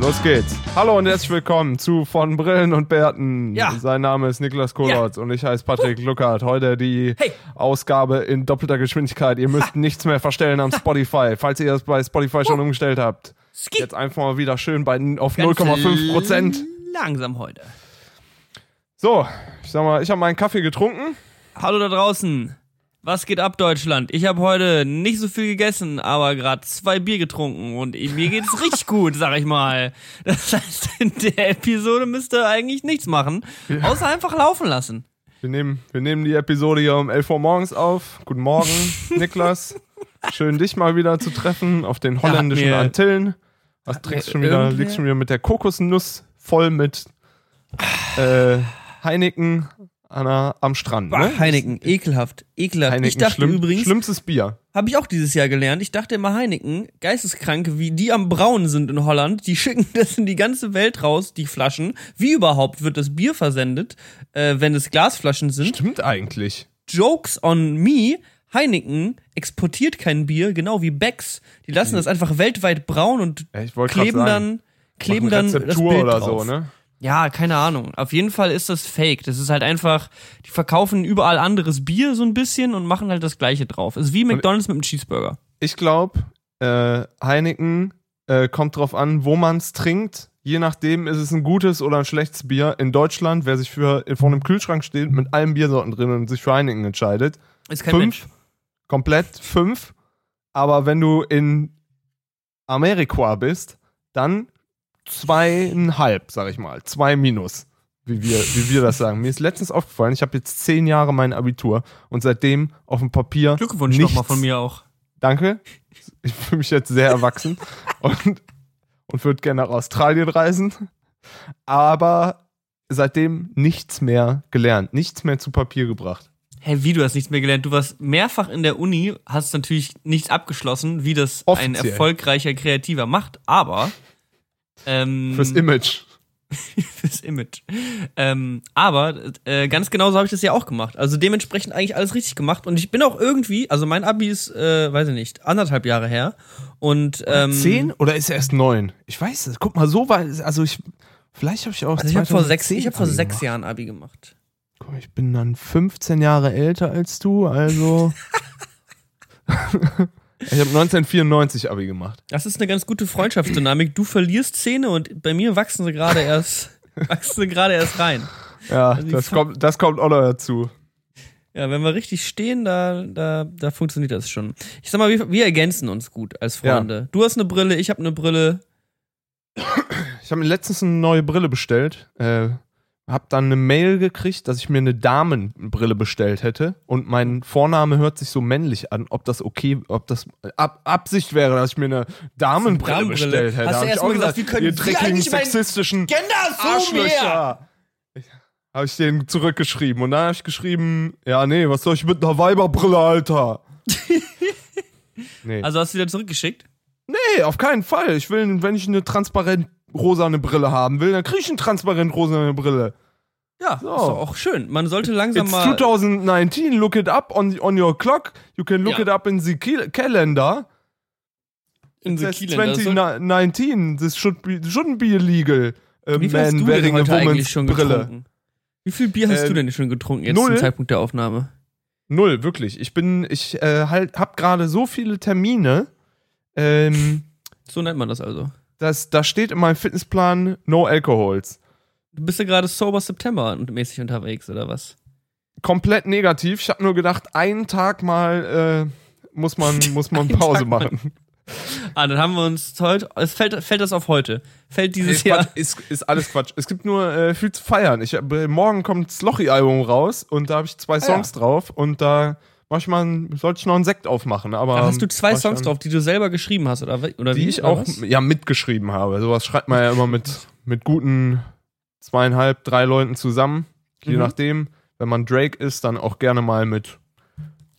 Los geht's. Hallo und herzlich willkommen zu Von Brillen und Bärten. Ja. Sein Name ist Niklas Kolotz und ich heiße Patrick Luckert. Heute die Hey. Ausgabe in doppelter Geschwindigkeit. Ihr müsst nichts mehr verstellen am Spotify, falls ihr das bei Spotify schon umgestellt habt. Ski. Jetzt einfach mal wieder schön bei auf Ganz 0,5 Prozent. Langsam heute. So, ich sag mal, ich habe meinen Kaffee getrunken. Hallo da draußen. Was geht ab, Deutschland? Ich habe heute nicht so viel gegessen, aber gerade zwei Bier getrunken und mir geht's richtig gut, sag ich mal. Das heißt, in der Episode müsst ihr eigentlich nichts machen, außer einfach laufen lassen. Wir nehmen, wir nehmen die Episode hier um 11 Uhr morgens auf. Guten Morgen, Niklas. Schön, dich mal wieder zu treffen auf den holländischen mir- Antillen. Was trinkst mir schon wieder, liegst schon wieder mit der Kokosnuss voll mit äh, Heineken an der, am Strand. Bah, Ne? Heineken, ekelhaft, ekelhaft. Heineken, ich dachte schlimm, übrigens, schlimmstes Bier. habe ich auch dieses Jahr gelernt. Ich dachte immer Heineken, Geisteskranke, wie die am Brauen sind in Holland, die schicken das in die ganze Welt raus, die Flaschen. Wie überhaupt wird das Bier versendet, äh, wenn es Glasflaschen sind? Stimmt eigentlich. Jokes on me. Heineken exportiert kein Bier, genau wie Becks. Die lassen das einfach weltweit brauen und Ja, kleben dann kleben dann Rezeptur das Bild oder drauf. so, ne? Ja, keine Ahnung. Auf jeden Fall ist das fake. Das ist halt einfach, die verkaufen überall anderes Bier so ein bisschen und machen halt das gleiche drauf. ist wie McDonald's mit einem Cheeseburger. Ich glaube, äh, Heineken äh, kommt drauf an, wo man es trinkt. Je nachdem ist es ein gutes oder ein schlechtes Bier. In Deutschland, wer sich für vor einem Kühlschrank steht mit allen Biersorten drin und sich für Heineken entscheidet, Ist kein fünf, Mensch. komplett fünf. Aber wenn du in Amerika bist, dann zweieinhalb, sag ich mal. Zwei minus, wie wir, wie wir das sagen. Mir ist letztens aufgefallen, ich habe jetzt zehn Jahre mein Abitur und seitdem auf dem Papier. Glückwunsch nochmal von mir auch. Danke. Ich fühle mich jetzt sehr erwachsen und, und würde gerne nach Australien reisen. Aber seitdem nichts mehr gelernt, nichts mehr zu Papier gebracht. Hä, wie du hast nichts mehr gelernt? Du warst mehrfach in der Uni, hast natürlich nichts abgeschlossen, wie das ein Offiziell. erfolgreicher Kreativer macht, aber ähm, Fürs Image. fürs Image. Ähm, aber äh, ganz genauso habe ich das ja auch gemacht. Also dementsprechend eigentlich alles richtig gemacht. Und ich bin auch irgendwie, also mein Abi ist, äh, weiß ich nicht, anderthalb Jahre her. Und ähm, Zehn oder ist er erst neun? Ich weiß es. Guck mal, so weit. Also ich. Vielleicht habe ich auch. Also ich habe vor sechs, 2010 ich habe vor Abi sechs gemacht. Jahren Abi gemacht. Guck mal, ich bin dann 15 Jahre älter als du, also. ich habe 1994 Abi gemacht. Das ist eine ganz gute Freundschaftsdynamik. Du verlierst Zähne und bei mir wachsen sie gerade erst, wachsen sie gerade erst rein. Ja, Also das kommt, das kommt auch noch dazu. Ja, wenn wir richtig stehen, da, da, da funktioniert das schon. Ich sag mal, wir, wir ergänzen uns gut als Freunde. Du hast eine Brille, ich habe eine Brille. Ich habe mir letztens eine neue Brille bestellt. Äh, hab dann eine Mail gekriegt, dass ich mir eine Damenbrille bestellt hätte. Und mein Vorname hört sich so männlich an, ob das okay, ob das Ab Absicht wäre, dass ich mir eine Damenbrille, Damenbrille? bestellt hätte. Hast du Hab ich erst auch mal gesagt, wie können ihr dreckigen, sexistischen Gender Arschlöcher. Habe ich den zurückgeschrieben. Und dann habe ich geschrieben, ja, nee, was soll ich mit einer Weiberbrille, Alter? nee. Also hast du wieder zurückgeschickt? nee, auf keinen Fall. Ich will, wenn ich eine transparent rosane Brille haben will, dann kriege ich eine transparent rosane Brille. Ja, So. ist doch auch schön. Man sollte langsam It's mal. 2019, look it up on, on your clock. You can look Ja. it up in the calendar. in the soll- 2019, this should be, shouldn't be illegal. A Wie viel hast man du wearing denn heute eigentlich schon Brille. getrunken? Wie viel Bier hast Äh, du denn schon getrunken jetzt null. zum Zeitpunkt der Aufnahme? Null, wirklich. Ich bin, ich äh, halt, hab gerade so viele Termine. Ähm, So nennt man das also. Das, da steht in meinem Fitnessplan No Alcohols. Du bist ja gerade Sober September mäßig unterwegs, oder was? Komplett negativ. Ich habe nur gedacht, einen Tag mal äh, muss man, muss man Pause Tag mal. machen. Ah, dann haben wir uns heute. Es fällt, fällt das auf heute. Fällt dieses Ist, Jahr. Quatsch, ist, ist alles Quatsch. Es gibt nur äh, viel zu feiern. Ich, äh, morgen kommt das Lochi-Album raus und da habe ich zwei Songs drauf und da mach ich mal, ein- sollte ich noch einen Sekt aufmachen. Aber Da hast du zwei Songs drauf, die du selber geschrieben hast, oder, oder die wie? ich oder auch was? ja mitgeschrieben habe. Sowas schreibt man ja immer mit, mit guten zweieinhalb, drei Leuten zusammen. Je Mhm. nachdem, wenn man Drake ist, dann auch gerne mal mit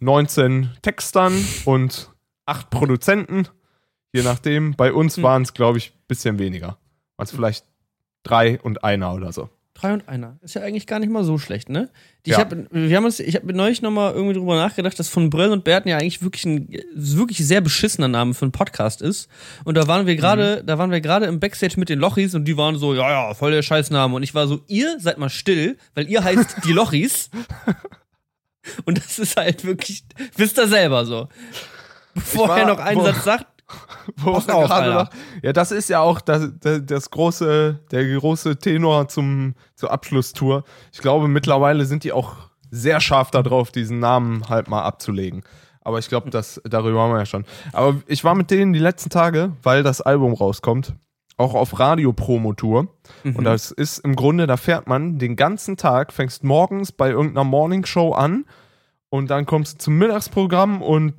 19 Textern und acht Produzenten. Je nachdem. Bei uns Mhm. waren es, glaube ich, ein bisschen weniger. Also vielleicht drei und einer oder so. Drei und einer. Ist ja eigentlich gar nicht mal so schlecht, ne? Ich Ja. hab, wir haben uns, ich habe neulich nochmal irgendwie drüber nachgedacht, dass von Bröll und Berten ja eigentlich wirklich ein wirklich sehr beschissener Name für einen Podcast ist. Und da waren wir gerade, da waren wir gerade im Backstage mit den Lochis und die waren so, ja, ja, voll der Scheißname. Und ich war so, ihr seid mal still, weil ihr heißt die Lochis. und das ist halt wirklich, wisst ihr selber so. Bevor war- er noch einen wo- Satz sagt, Wo wir gerade noch- ja, das ist ja auch das, das, das große, der große Tenor zum, zur Abschlusstour. Ich glaube, mittlerweile sind die auch sehr scharf darauf, diesen Namen halt mal abzulegen. Aber ich glaube, das, darüber haben wir ja schon. Aber ich war mit denen die letzten Tage, weil das Album rauskommt, auch auf Radio-Promotour. Und das ist im Grunde, da fährt man den ganzen Tag, fängst morgens bei irgendeiner Morningshow an und dann kommst du zum Mittagsprogramm und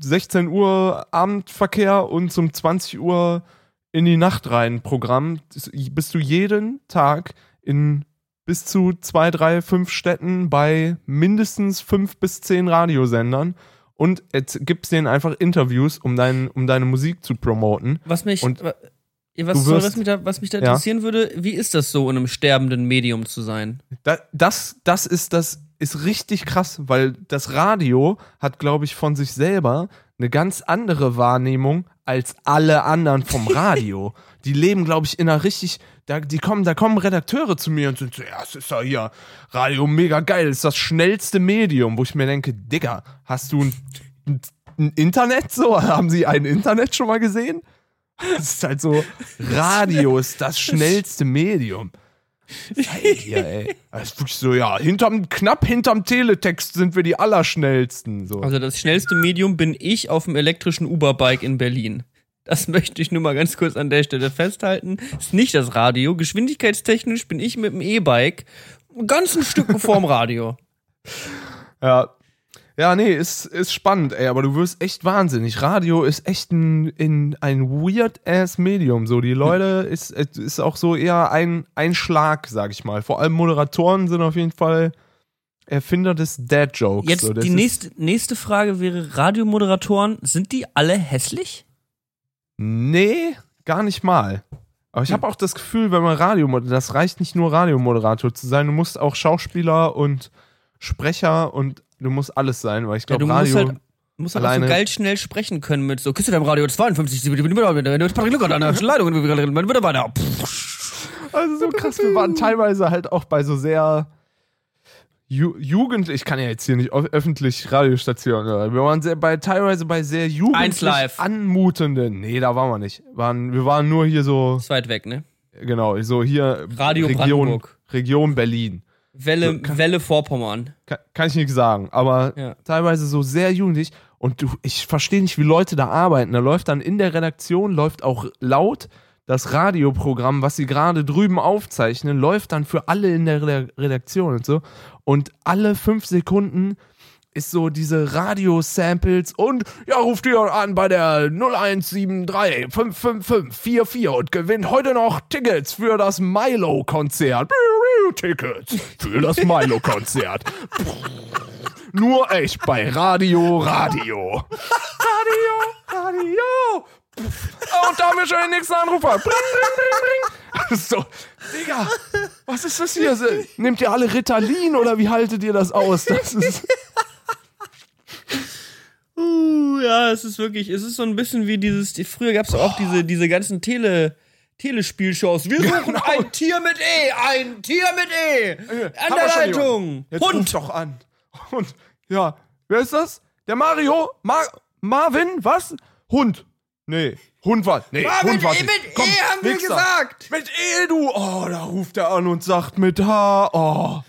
16 Uhr Abendverkehr und zum 20 Uhr in die Nacht rein Programm. Bist du jeden Tag in bis zu zwei, drei, fünf Städten bei mindestens fünf bis zehn Radiosendern und jetzt gibst denen einfach Interviews, um, dein, um deine Musik zu promoten. was mich, Und was, wirst- was mich da, was mich da Ja. interessieren würde, wie ist das so, in einem sterbenden Medium zu sein? Da, das, das ist das ist richtig krass, weil das Radio hat, glaube ich, von sich selber eine ganz andere Wahrnehmung als alle anderen vom Radio. die leben, glaube ich, in einer richtig, da, die kommen, da kommen Redakteure zu mir und sind so, ja, es ist ja hier, Radio mega geil, ist das schnellste Medium, wo ich mir denke, Digga, hast du ein, ein, ein Internet so? Haben Sie ein Internet schon mal gesehen? Das ist halt so, Radio ist das schnellste Medium. Seid ihr, ey. Das ist wirklich so, ja, hinterm, knapp hinterm Teletext sind wir die Allerschnellsten. So. Also das schnellste Medium bin ich auf dem elektrischen Uber-Bike in Berlin. Das möchte ich nur mal ganz kurz an der Stelle festhalten. Ist nicht das Radio. Geschwindigkeitstechnisch bin ich mit dem E-Bike ein ganzen Stück vorm Radio. Ja. Ja, nee, ist, ist spannend, ey, aber du wirst echt wahnsinnig. Radio ist echt ein, in, ein weird-ass Medium. So, die Leute ist, es ist auch so eher ein, ein Schlag, sag ich mal. Vor allem Moderatoren sind auf jeden Fall Erfinder des Dad-Jokes. Jetzt so, die nächste, nächste Frage wäre, Radiomoderatoren, sind die alle hässlich? Nee, gar nicht mal. Aber ich habe auch das Gefühl, wenn man Radio, das reicht nicht nur Radiomoderator zu sein, du musst auch Schauspieler und Sprecher und du musst alles sein, weil ich Ja, glaube, du Radio. musst halt, musst halt so geil schnell sprechen können mit so, Küste deinem Radio 52, wenn du Patrick Luckert an der Leitung, man wird weiter. also so krass, wir waren teilweise halt auch bei so sehr Ju Jugend, ich kann ja jetzt hier nicht öf- öffentlich Radiostationen, wir waren sehr bei teilweise bei sehr jugendlich anmutenden. Nee, da waren wir nicht. Waren, wir waren nur hier so, Ist weit weg, ne? genau, so hier Radio Region, Brandenburg. Region Berlin. Welle, So, kann- Welle Vorpommern. Kann, kann ich nicht sagen, aber Ja. teilweise so sehr jugendlich. Und du, ich verstehe nicht, wie Leute da arbeiten. Da läuft dann in der Redaktion, läuft auch laut das Radioprogramm, was sie gerade drüben aufzeichnen, läuft dann für alle in der Reda- Redaktion und so. Und alle fünf Sekunden ist so diese Radio-Samples und ja, ruft ihr an bei der 0173 555 44 und gewinnt heute noch Tickets für das Milo-Konzert. Tickets für das Milo-Konzert. Nur echt bei Radio Radio. Radio Radio. Und da haben wir schon den nächsten Anrufer. Bring, bring, bring, bring. So, Digga, was ist das hier? Nehmt ihr alle Ritalin oder wie haltet ihr das aus? Das ist, Uh, ja, es ist wirklich, es ist so ein bisschen wie dieses, die- früher gab es auch diese, diese ganzen Tele, Telespielshows. Wir suchen Genau. ein Tier mit E, ein Tier mit E, an Haben der wir Leitung. Jetzt ruf Hund. doch an. Hund. Ja, wer ist das? Der Mario? Mar Marvin? Was? Hund. Nee, Hund war. Nee, Marvin, Hund war. eh, mit E haben wir Wichser. gesagt. Mit E, du. Oh, da ruft er an und sagt mit H. Oh.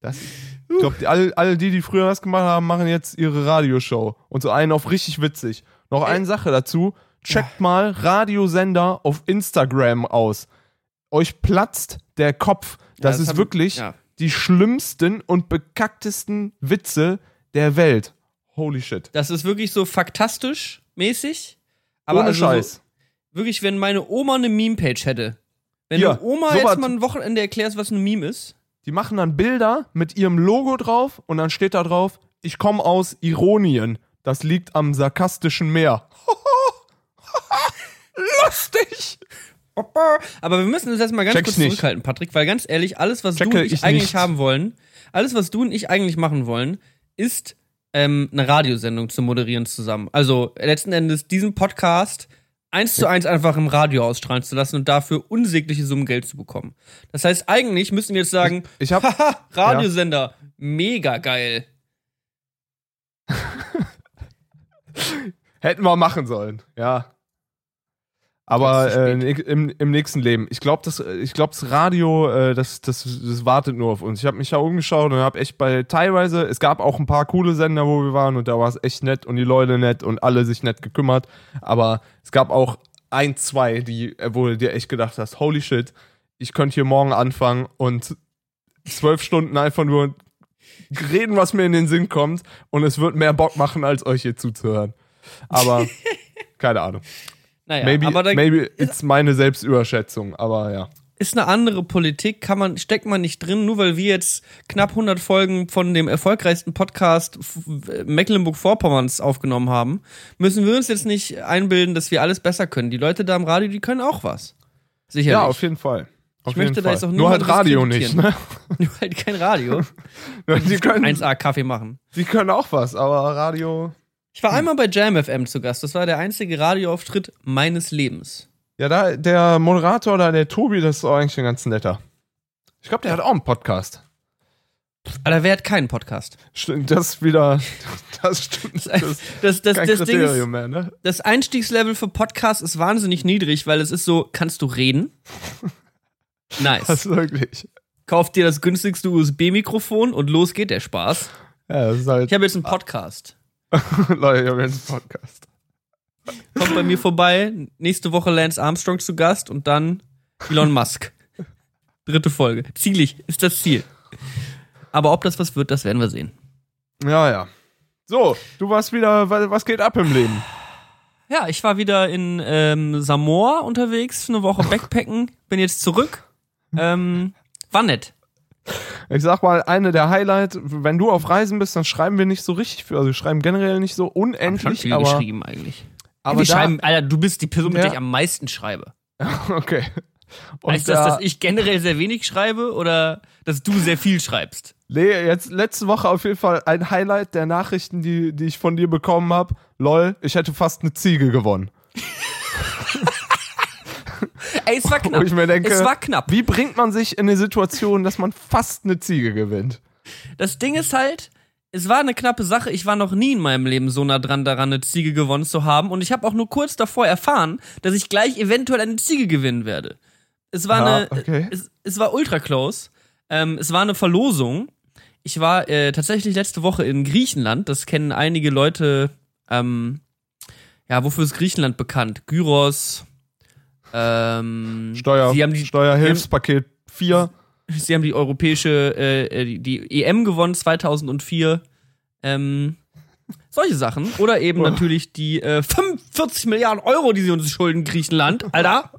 Das, ich glaube, alle, alle die, die früher das gemacht haben, machen jetzt ihre Radioshow. Und so einen auf richtig witzig. Noch eine Sache dazu. Checkt mal Radiosender auf Instagram aus. Euch platzt der Kopf. Das, das ist hab- wirklich ja. die schlimmsten und bekacktesten Witze der Welt. Holy shit. Das ist wirklich so faktastisch mäßig. Aber Ohne also Scheiß. So, wirklich, wenn meine Oma eine Meme-Page hätte. Wenn du Oma sowas- jetzt mal ein Wochenende erklärst, was ein Meme ist. Die machen dann Bilder mit ihrem Logo drauf und dann steht da drauf, ich komme aus Ironien. Das liegt am sarkastischen Meer. Lustig! Aber wir müssen uns jetzt mal ganz Check's kurz nicht. zurückhalten, Patrick, weil ganz ehrlich, alles, was du Checke und ich, ich eigentlich nicht. haben wollen, alles, was du und ich eigentlich machen wollen, ist ähm, eine Radiosendung zu moderieren zusammen. Also letzten Endes diesen Podcast eins zu eins einfach im Radio ausstrahlen zu lassen und dafür unsägliche Summen Geld zu bekommen. Das heißt, eigentlich müssten wir jetzt sagen, Ich hab, haha, Radiosender, mega geil. hätten wir machen sollen, ja. Aber äh, im, im nächsten Leben. Ich glaube, das, ich glaub, das Radio, äh, das, das, das wartet nur auf uns. Ich habe mich da umgeschaut und habe echt bei teilweise, es gab auch ein paar coole Sender, wo wir waren und da war es echt nett und die Leute nett und alle sich nett gekümmert. Aber es gab auch ein, zwei, die, äh, wo du dir echt gedacht hast, holy shit, ich könnte hier morgen anfangen und zwölf Stunden einfach nur reden, was mir in den Sinn kommt und es wird mehr Bock machen, als euch hier zuzuhören. Aber keine Ahnung. Naja, maybe aber da maybe it's meine Selbstüberschätzung, aber ja. ist eine andere Politik, kann man, steckt man nicht drin, nur weil wir jetzt knapp 100 Folgen von dem erfolgreichsten Podcast F- Mecklenburg-Vorpommerns aufgenommen haben, müssen wir uns jetzt nicht einbilden, dass wir alles besser können. Die Leute da im Radio, die können auch was. Sicherlich. Ja, auf jeden Fall. Auf Ich möchte da Fall. jetzt auch Nur halt Radio nicht, ne? Nur halt kein Radio. die, können, 1A Kaffee machen. die können auch was, aber Radio. Ich war einmal bei Jam FM zu Gast. Das war der einzige Radioauftritt meines Lebens. Ja, da, der Moderator da, der Tobi, das ist auch eigentlich ein ganz netter. Ich glaube, der hat auch einen Podcast. Aber wer hat keinen Podcast? Stimmt, das ist wieder. Das stimmt. Das Das, das, das Ding ist, mehr, ne? das Einstiegslevel für Podcasts ist wahnsinnig niedrig, weil es ist so, kannst du reden? Nice. Das ist wirklich. Kauf dir das günstigste USB-Mikrofon und los geht der Spaß. Ja, halt. Ich habe jetzt einen Podcast. Leute, ich habe jetzt einen Podcast. Kommt bei mir vorbei. Nächste Woche Lance Armstrong zu Gast und dann Elon Musk. Dritte Folge. Zielig ist das Ziel. Aber ob das was wird, das werden wir sehen. Ja, ja. So, du warst wieder. wa- Was geht ab im Leben? Ja, ich war wieder in ähm, Samoa unterwegs, eine Woche Backpacken, bin jetzt zurück. Ähm, war nett. Ich sag mal, eine der Highlights, wenn du auf Reisen bist, dann schreiben wir nicht so richtig. Also wir schreiben generell nicht so Schon unendlich, viel aber, geschrieben eigentlich. aber wir da, schreiben, Alter, du bist die Person, mit Ja. der ich am meisten schreibe. Okay. Und heißt das, da- dass ich generell sehr wenig schreibe oder dass du sehr viel schreibst? Nee, jetzt letzte Woche auf jeden Fall ein Highlight der Nachrichten, die, die ich von dir bekommen habe. Lol, ich hätte fast eine Ziege gewonnen. Ey, es war Wo knapp. ich mir denke, es war knapp. wie bringt man sich in eine Situation, dass man fast eine Ziege gewinnt? Das Ding ist halt, es war eine knappe Sache. Ich war noch nie in meinem Leben so nah dran daran, eine Ziege gewonnen zu haben. Und ich habe auch nur kurz davor erfahren, dass ich gleich eventuell eine Ziege gewinnen werde. Es war Ah, eine, okay. es, es war ultra close. Ähm, es war eine Verlosung. Ich war äh, tatsächlich letzte Woche in Griechenland. Das kennen einige Leute. Ähm, ja, wofür ist Griechenland bekannt? Gyros. Ähm, Steuer, Sie haben die, Steuerhilfspaket 4. Sie haben die europäische, äh, die, die EM gewonnen 2004. Ähm, solche Sachen. Oder eben Oh. natürlich die äh, 45 Milliarden Euro, die sie uns schulden, Griechenland. Alter.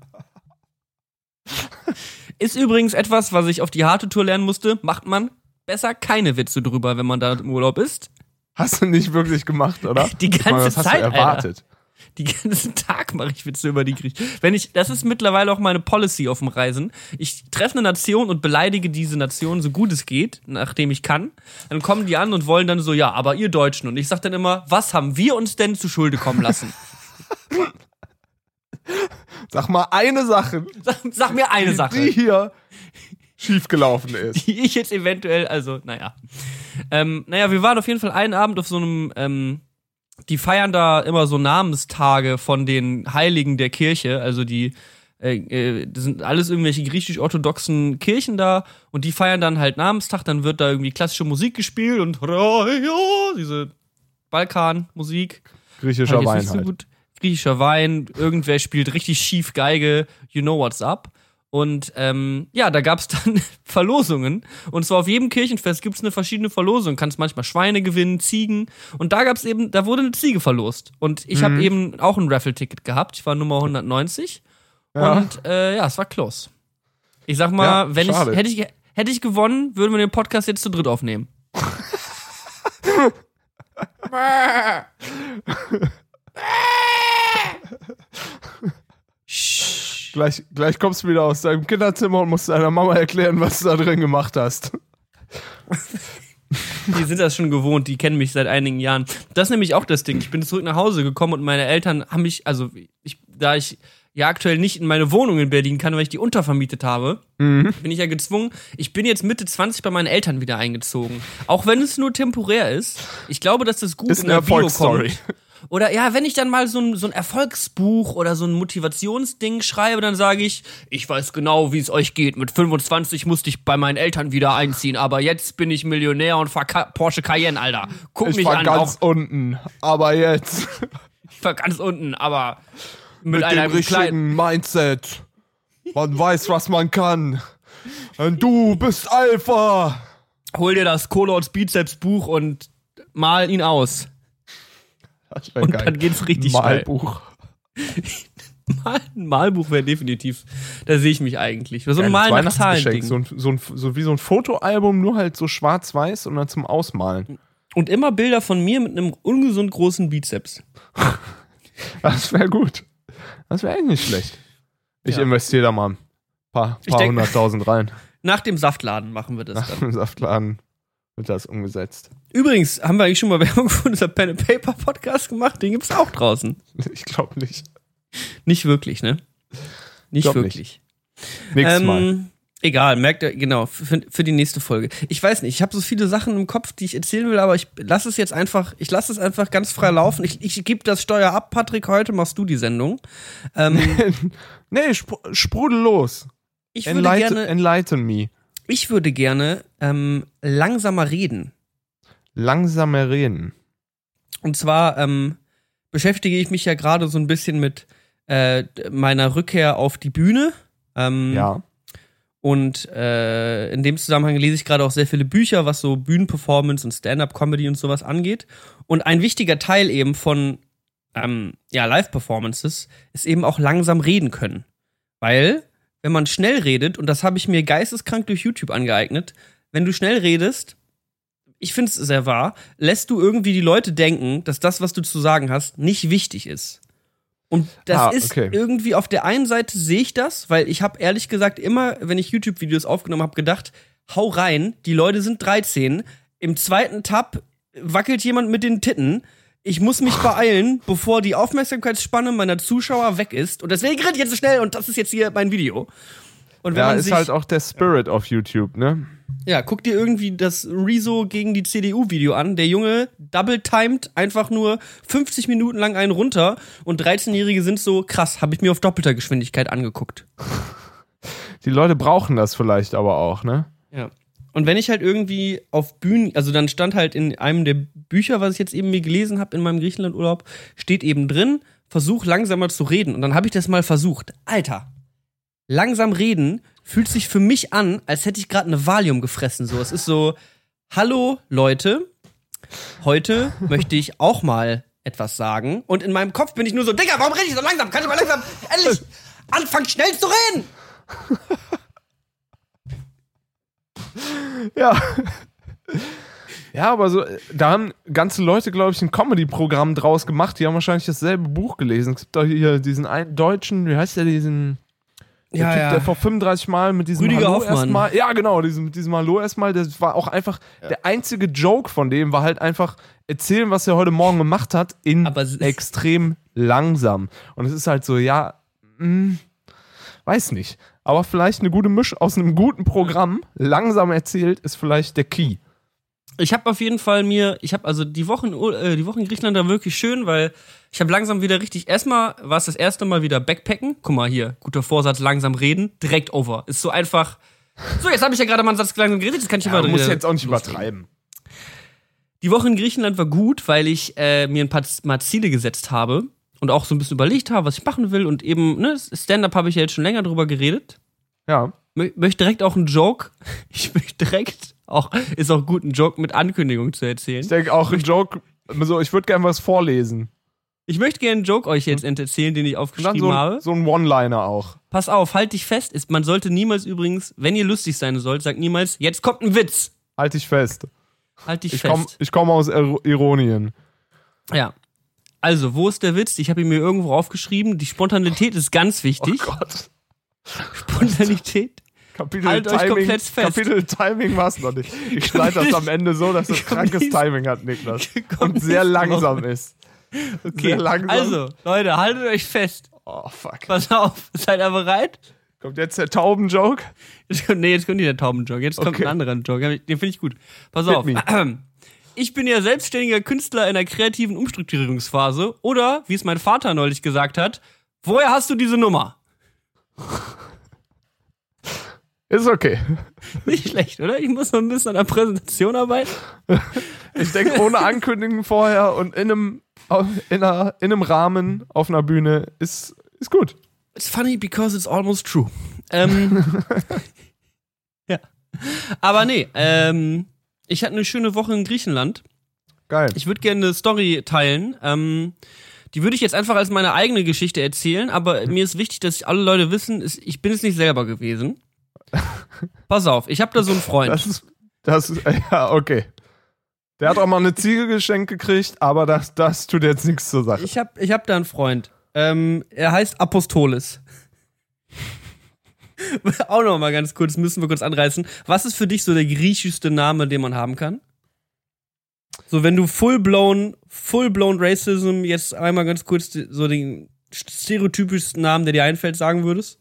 Ist übrigens etwas, was ich auf die harte Tour lernen musste. Macht man besser keine Witze drüber, wenn man da im Urlaub ist. Hast du nicht wirklich gemacht, oder? Die Ich meine, ganze was Zeit, hast du erwartet? Die ganzen Tag mache ich Witze über die Griechen. Wenn ich, das ist mittlerweile auch meine Policy auf dem Reisen. Ich treffe eine Nation und beleidige diese Nation so gut es geht, nachdem ich kann. Dann kommen die an und wollen dann so, ja, aber ihr Deutschen. Und ich sag dann immer, was haben wir uns denn zu Schulde kommen lassen? Sag mal eine Sache, Sag, sag mir eine die Sache, hier schiefgelaufen ist. die ich jetzt eventuell, also, naja. Ähm, naja, wir waren auf jeden Fall einen Abend auf so einem, ähm, die feiern da immer so Namenstage von den Heiligen der Kirche, also die, äh, äh, das sind alles irgendwelche griechisch-orthodoxen Kirchen da und die feiern dann halt Namenstag, dann wird da irgendwie klassische Musik gespielt und diese Balkanmusik. Griechischer jetzt Wein so halt. gut. Griechischer Wein, irgendwer spielt richtig schief Geige, you know what's up. Und ähm, ja, da gab's dann Verlosungen. Und zwar auf jedem Kirchenfest gibt's eine verschiedene Verlosung. Kannst manchmal Schweine gewinnen, Ziegen. Und da gab's eben, da wurde eine Ziege verlost. Und ich habe eben auch ein Raffle-Ticket gehabt. Ich war Nummer 190. Ja. Und äh, ja, es war close. Ich sag mal, Ja, wenn ich hätte ich hätte ich gewonnen, würden wir den Podcast jetzt zu dritt aufnehmen. Gleich, gleich kommst du wieder aus deinem Kinderzimmer und musst deiner Mama erklären, was du da drin gemacht hast. Die sind das schon gewohnt, die kennen mich seit einigen Jahren. Das ist nämlich auch das Ding. Ich bin zurück nach Hause gekommen und meine Eltern haben mich, also ich, da ich ja aktuell nicht in meine Wohnung in Berlin kann, weil ich die untervermietet habe, Mhm. bin ich ja gezwungen. Ich bin jetzt Mitte 20 bei meinen Eltern wieder eingezogen. Auch wenn es nur temporär ist. Ich glaube, dass das gut Ist in der Bio kommt. Oder ja, wenn ich dann mal so ein, so ein Erfolgsbuch oder so ein Motivationsding schreibe, dann sage ich, ich weiß genau, wie es euch geht. Mit 25 musste ich bei meinen Eltern wieder einziehen, aber jetzt bin ich Millionär und fahr Ka Porsche Cayenne, Alter. Guck Ich mich war an, ganz auch, unten, aber jetzt ich war ganz unten, aber mit, mit dem einem kleinen. richtigen Mindset. Man weiß, was man kann. Und du bist Alpha. Hol dir das Kohlorts Bizeps Buch und mal ihn aus. Das Und geil. dann geht's richtig. Malbuch. Mal, ein Malbuch wäre definitiv, da sehe ich mich eigentlich. So ein Mal nach Weihnachtsgeschenk. So, ein, so, ein, so wie so ein Fotoalbum, nur halt so schwarz-weiß und dann zum Ausmalen. Und immer Bilder von mir mit einem ungesund großen Bizeps. Das wäre gut. Das wäre eigentlich nicht schlecht. Ich Ja. investiere da mal ein paar, paar hunderttausend rein. Nach dem Saftladen machen wir das Nach dann. dem Saftladen wird das umgesetzt. Übrigens, haben wir eigentlich schon mal Werbung für unser Pen and Paper Podcast gemacht? Den gibt's auch draußen. Ich glaube nicht. Nicht wirklich, ne? Nicht Glaub nicht. wirklich. Nächstes Mal. Ähm, egal, merkt ihr, genau, für, für die nächste Folge. Ich weiß nicht, ich habe so viele Sachen im Kopf, die ich erzählen will, aber ich lasse es jetzt einfach, ich lasse es einfach ganz frei laufen. Ich, ich gebe das Steuer ab, Patrick, heute machst du die Sendung. Ähm, nee, spr sprudel los. ich, würde Enlighten, gerne, enlighten me. Ich würde gerne ähm, langsamer reden. Langsamer reden. Und zwar ähm, beschäftige ich mich ja gerade so ein bisschen mit äh, meiner Rückkehr auf die Bühne. Ähm, Ja. Und äh, in dem Zusammenhang lese ich gerade auch sehr viele Bücher, was so Bühnenperformance und Stand-up-Comedy und sowas angeht. Und ein wichtiger Teil eben von ähm, ja, Live-Performances ist eben auch langsam reden können. Weil, wenn man schnell redet, und das habe ich mir geisteskrank durch YouTube angeeignet, wenn du schnell redest, ich finde es sehr wahr, lässt du irgendwie die Leute denken, dass das, was du zu sagen hast, nicht wichtig ist. Und das Ah, ist okay. irgendwie auf der einen Seite sehe ich das, weil ich habe ehrlich gesagt immer, wenn ich YouTube-Videos aufgenommen habe, gedacht, hau rein, die Leute sind 13, im zweiten Tab wackelt jemand mit den Titten, ich muss mich beeilen, bevor die Aufmerksamkeitsspanne meiner Zuschauer weg ist. Und deswegen rede ich jetzt so schnell und das ist jetzt hier mein Video. Und wenn Ja, man ist sich, halt auch der Spirit auf YouTube, ne? ja, guck dir irgendwie das Rezo gegen die CDU-Video an. Der Junge double-timed einfach nur 50 Minuten lang einen runter und 13-Jährige sind so, krass, habe ich mir auf doppelter Geschwindigkeit angeguckt. Die Leute brauchen das vielleicht aber auch, ne? Ja. Und wenn ich halt irgendwie auf Bühnen, also dann stand halt in einem der Bücher, was ich jetzt eben mir gelesen habe in meinem Griechenland-Urlaub, steht eben drin, versuch langsamer zu reden. Und dann habe ich das mal versucht. Alter, langsam reden fühlt sich für mich an, als hätte ich gerade eine Valium gefressen. So, es ist so, hallo Leute, heute möchte ich auch mal etwas sagen. Und in meinem Kopf bin ich nur so, Digga, warum rede ich so langsam? Kann ich mal langsam endlich anfangen, schnell zu reden? Ja. Ja, aber so, da haben ganze Leute, glaube ich, ein Comedy-Programm draus gemacht. Die haben wahrscheinlich dasselbe Buch gelesen. Es gibt doch hier diesen einen deutschen, wie heißt der, diesen der Typ, der vor 35 Mal mit diesem Rüdiger Hallo Hoffmann. erstmal. Ja, genau, diesem, mit diesem Hallo erstmal. Das war auch einfach, der einzige Joke von dem war halt einfach erzählen, was er heute Morgen gemacht hat, in extrem langsam. Und es ist halt so, ja, mh, weiß nicht. Aber vielleicht eine gute Mischung aus einem guten Programm, langsam erzählt, ist vielleicht der Key. Ich habe auf jeden Fall mir, ich habe also die Wochen, äh, die Wochen in Griechenland da wirklich schön, weil ich habe langsam wieder richtig. Erstmal war es das erste Mal wieder Backpacken. Guck mal hier, guter Vorsatz, langsam reden, direkt over. Ist so einfach. So, jetzt habe ich ja gerade mal einen Satz langsam geredet, jetzt kann ich Ja, immer man muss wieder jetzt auch nicht übertreiben. Die Woche in Griechenland war gut, weil ich äh, mir ein paar mal Ziele gesetzt habe und auch so ein bisschen überlegt habe, was ich machen will und eben, ne, Stand-up habe ich ja jetzt schon länger drüber geredet. Ja. Mö möchte direkt auch einen Joke. Ich möchte direkt auch, ist auch gut, einen Joke mit Ankündigung zu erzählen. Ich denke auch ein Joke, so, ich würde gerne was vorlesen. Ich möchte gerne einen Joke euch jetzt erzählen, den ich aufgeschrieben so, habe. so ein One-Liner auch. Pass auf, halt dich fest. Ist, man sollte niemals übrigens, wenn ihr lustig sein sollt, sagt niemals, jetzt kommt ein Witz. Halt dich fest. Halt dich Ich komme fest. ich komm aus Ir Ironien. Ja. Also, wo ist der Witz? Ich habe ihn mir irgendwo aufgeschrieben. Die Spontanität ist ganz wichtig. Oh Gott. Spontanität. Kapitel Haltet euch Timing, komplett fest. Kapitel Timing war es noch nicht. Ich schneide das am Ende so, dass es krankes Timing hat, Niklas. Und sehr langsam Woche. ist. Okay, Sehr langsam. also, Leute, haltet euch fest. Oh, fuck. Pass auf, seid ihr bereit? Kommt jetzt der Tauben-Joke? Nee, jetzt kommt nicht der Taubenjoke, jetzt kommt Okay. ein anderer Joke. Den finde ich gut. Pass Hit auf. me. Ich bin ja selbstständiger Künstler in einer kreativen Umstrukturierungsphase. Oder, wie es mein Vater neulich gesagt hat, woher hast du diese Nummer? Ist okay. Nicht schlecht, oder? Ich muss noch ein bisschen an der Präsentation arbeiten. Ich denke, ohne Ankündigen vorher und in einem, in, einer, in einem Rahmen auf einer Bühne ist, ist gut. It's funny because it's almost true. Ähm, ja. Aber nee, ähm, ich hatte eine schöne Woche in Griechenland. Geil. Ich würde gerne eine Story teilen. Ähm, die würde ich jetzt einfach als meine eigene Geschichte erzählen, aber mir ist wichtig, dass alle Leute wissen, ich bin es nicht selber gewesen. Pass auf, ich habe da so einen Freund. Das ist, das ist, ja, okay. Der hat auch mal eine Ziege geschenkt gekriegt, aber das, das tut jetzt nichts zur Sache. Ich habe ich hab da einen Freund. Ähm, er heißt Apostolis. Auch noch mal ganz kurz, müssen wir kurz anreißen. Was ist für dich so der griechischste Name, den man haben kann? So, wenn du full-blown, full-blown Racism jetzt einmal ganz kurz so den stereotypischsten Namen, der dir einfällt, sagen würdest?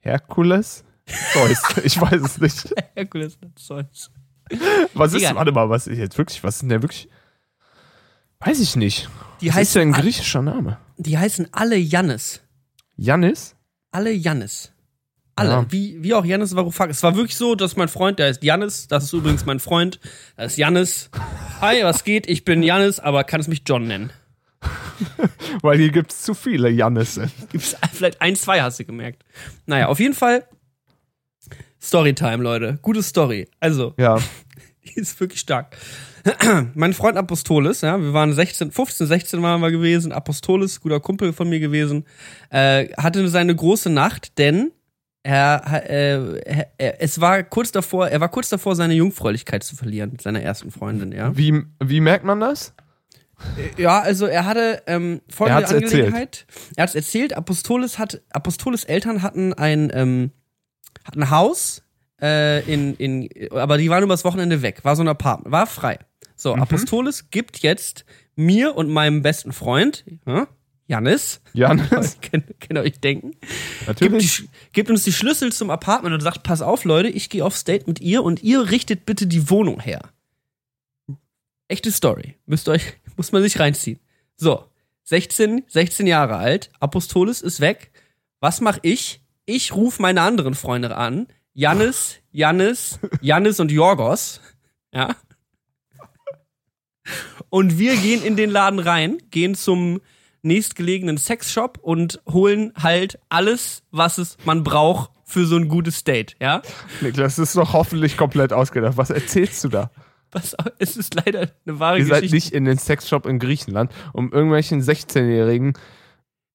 Herkules? Zeus. Ich weiß es nicht. Herkules Zeus. Was ist, Digga. warte mal, was ist jetzt wirklich, was ist denn der wirklich? Weiß ich nicht. Die Was ist denn heißen, ein griechischer Name? die heißen alle Jannis. Jannis? Alle Jannis. Alle, Ja. wie, wie auch Jannis Varoufakis. Es war wirklich so, dass mein Freund, der heißt Jannis, das ist übrigens mein Freund, das ist Jannis. Hi, was geht? Ich bin Jannis, aber kannst mich John nennen. Weil hier gibt es zu viele Jannisse. Gibt's vielleicht ein, zwei, hast du gemerkt. Naja, auf jeden Fall Storytime, Leute. Gute Story. Also, Ja. die ist wirklich stark. mein Freund Apostolis, ja, wir waren 16, 15, 16 waren wir gewesen. Apostolis, guter Kumpel von mir gewesen, äh, hatte seine große Nacht, denn er, äh, er, es war kurz davor, er war kurz davor, seine Jungfräulichkeit zu verlieren mit seiner ersten Freundin, ja. Wie, wie merkt man das? Ja, also er hatte ähm, Er folgende erzählt. Angelegenheit. Er hat es erzählt, Apostolis hat, Apostolis Eltern hatten ein, ähm, hatten ein Haus, äh, in, in, aber die waren übers Wochenende weg, war so ein Apartment, war frei. So, Mhm. Apostolis gibt jetzt mir und meinem besten Freund, ja, Janis, Jannis? könnt, ihr euch denken, gibt, die, Natürlich. Sch- gibt uns die Schlüssel zum Apartment und sagt, pass auf, Leute, ich gehe aufs Date mit ihr und ihr richtet bitte die Wohnung her. Echte Story. Müsst euch, muss man sich reinziehen. So, 16, 16 Jahre alt, Apostolis ist weg. Was mache ich? Ich rufe meine anderen Freunde an. Jannis, Jannis, Jannis und Jorgos. Ja. Und wir gehen in den Laden rein, gehen zum nächstgelegenen Sexshop und holen halt alles, was es man braucht für so ein gutes Date, ja? Niklas, das ist doch hoffentlich komplett ausgedacht. Was erzählst du da? Was, es ist leider eine wahre Ihr seid Geschichte. nicht in den Sexshop in Griechenland, um irgendwelchen 16-Jährigen.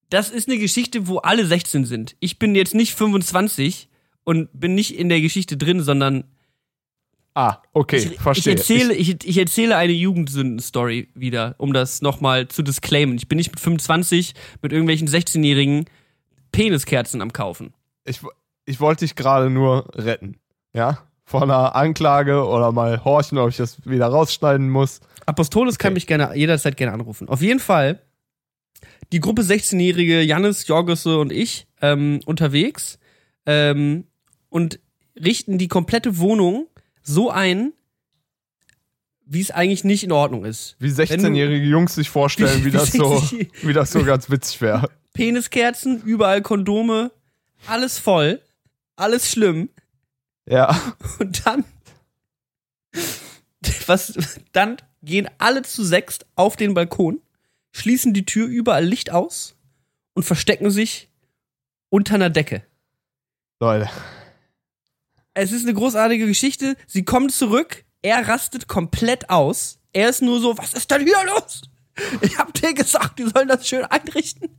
Das ist eine Geschichte, wo alle 16 sind. Ich bin jetzt nicht 25 und bin nicht in der Geschichte drin, sondern Ah, okay, ich, ich, verstehe. erzähle, ich, ich erzähle eine Jugendsünden-Story wieder, um das nochmal zu disclaimen. Ich bin nicht mit 25 mit irgendwelchen 16-jährigen Peniskerzen am Kaufen. ich, ich wollte dich gerade nur retten. Ja? Vor einer Anklage oder mal horchen, ob ich das wieder rausschneiden muss. Apostolis kann Okay. mich gerne jederzeit gerne anrufen. Auf jeden Fall die Gruppe 16-jährige Jannis, Jorgisse und ich ähm, unterwegs ähm, und richten die komplette Wohnung so ein, wie es eigentlich nicht in Ordnung ist. Wie 16-jährige Jungs sich vorstellen, Wie- wie, das so, 16 wie das so ganz witzig wäre. Peniskerzen, überall Kondome, alles voll, alles schlimm. Ja. Und dann, was, dann gehen alle zu sechst auf den Balkon, schließen die Tür überall Licht aus und verstecken sich unter einer Decke. Leute. Es ist eine großartige Geschichte. Sie kommen zurück, er rastet komplett aus. Er ist nur so, was ist denn hier los? Ich hab dir gesagt, die sollen das schön einrichten.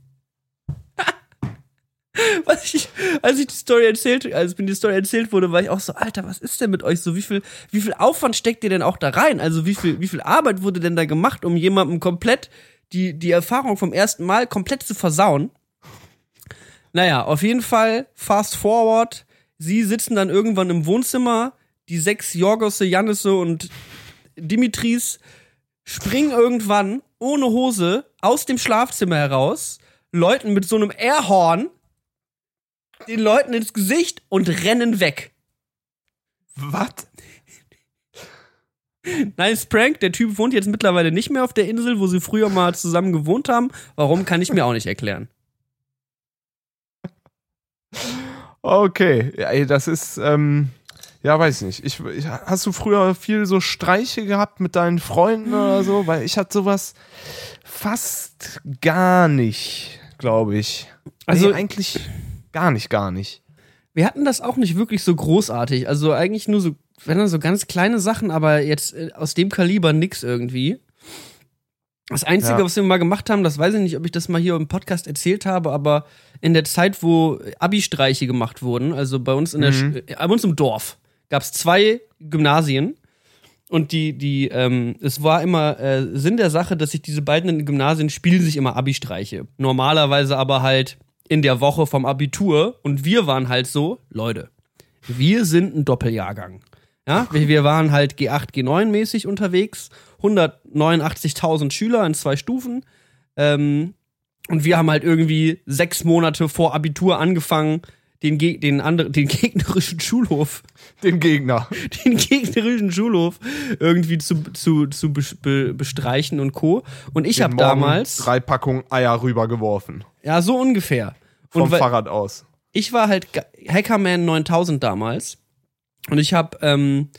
Was ich, als ich die Story erzählt, als mir die Story erzählt wurde, war ich auch so, Alter, was ist denn mit euch so? Wie viel, wie viel Aufwand steckt ihr denn auch da rein? Also wie viel, wie viel Arbeit wurde denn da gemacht, um jemandem komplett die, die Erfahrung vom ersten Mal komplett zu versauen? Naja, auf jeden Fall, fast forward. Sie sitzen dann irgendwann im Wohnzimmer. Die sechs Jorgosse, Jannisse und Dimitris springen irgendwann ohne Hose aus dem Schlafzimmer heraus, Leuten mit so einem Airhorn den Leuten ins Gesicht und rennen weg. Was? Nice Prank. Der Typ wohnt jetzt mittlerweile nicht mehr auf der Insel, wo sie früher mal zusammen gewohnt haben. Warum, kann ich mir auch nicht erklären. Okay, ey, das ist, ähm, ja, weiß nicht. Ich, ich, hast du früher viel so Streiche gehabt mit deinen Freunden oder so? Weil ich hatte sowas fast gar nicht, glaube ich. Also- nee, eigentlich gar nicht, gar nicht. Wir hatten das auch nicht wirklich so großartig. Also eigentlich nur so, wenn dann so ganz kleine Sachen, aber jetzt äh, aus dem Kaliber nix irgendwie. Das Einzige, Ja. was wir mal gemacht haben, das weiß ich nicht, ob ich das mal hier im Podcast erzählt habe, aber in der Zeit, wo Abi-Streiche gemacht wurden, also bei uns in der, Mhm. Sch- äh, bei uns im Dorf, gab es zwei Gymnasien. Und die, die, ähm, es war immer äh, Sinn der Sache, dass sich diese beiden Gymnasien spielen sich immer Abi-Streiche. Normalerweise aber halt in der Woche vom Abitur. Und wir waren halt so, Leute, wir sind ein Doppeljahrgang. Ja, wir, wir waren halt G8, G9 mäßig unterwegs, 189.000 Schüler in zwei Stufen. Ähm, und wir haben halt irgendwie sechs Monate vor Abitur angefangen, den, Ge den, andre den gegnerischen Schulhof Den Gegner. den gegnerischen Schulhof irgendwie zu, zu, zu be bestreichen und Co. Und ich habe damals, Drei Packungen Eier rübergeworfen. ja, so ungefähr. Vom Fahrrad aus. ich war halt Hackerman 9000 damals und ich habe ähm,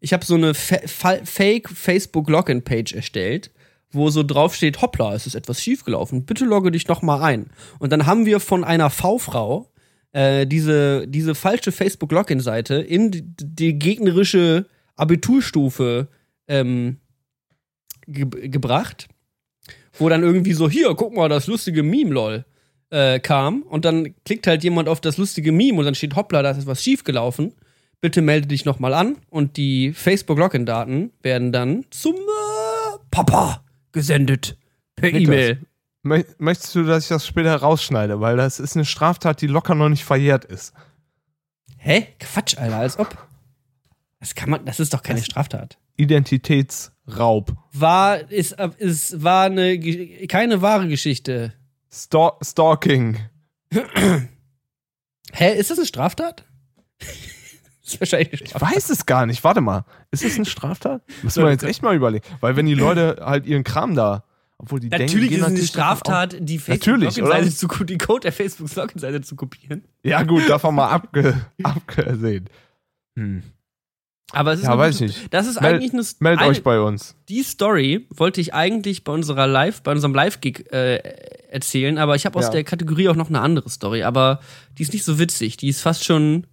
ich habe so eine Fa Fake Facebook Login Page erstellt, wo so drauf steht, hoppla, es ist etwas schiefgelaufen, bitte logge dich noch mal ein. Und dann haben wir von einer V-Frau äh, diese diese falsche Facebook Login Seite in die, die gegnerische Abiturstufe ähm, ge gebracht, wo dann irgendwie so hier, guck mal, das lustige Meme lol äh, kam und dann klickt halt jemand auf das lustige Meme und dann steht, hoppla, da ist was schiefgelaufen. Bitte melde dich nochmal an und die Facebook-Login-Daten werden dann zum äh, Papa gesendet. Per. E-Mail. Mö- Möchtest du, dass ich das später rausschneide? Weil das ist eine Straftat, die locker noch nicht verjährt ist. Hä? Quatsch, Alter, als ob. Das kann man, das ist doch keine Straftat. Identitätsraub. War, ist, ist, war eine, keine wahre Geschichte. Stalk Stalking. Hä, ist das eine Straftat? Das ist wahrscheinlich eine Ich Straftat. weiß es gar nicht. Warte mal. Ist es eine Straftat? Müssen wir jetzt echt mal überlegen. Weil wenn die Leute halt ihren Kram da, obwohl die denken, Natürlich gehen ist es eine natürlich davon Straftat, die Facebook-Login-Seite zu, die Code der Facebook-Login-Seite zu kopieren. Ja gut, davon mal abge abgesehen. Hm. Aber es ist Ja, eine weiß ich nicht. Das ist Meld- eigentlich eine, Meldet eine euch bei uns. Die Story wollte ich eigentlich bei unserer Live, bei unserem Live-Gig äh, erzählen, aber ich habe aus Ja. der Kategorie auch noch eine andere Story, aber die ist nicht so witzig. Die ist fast schon.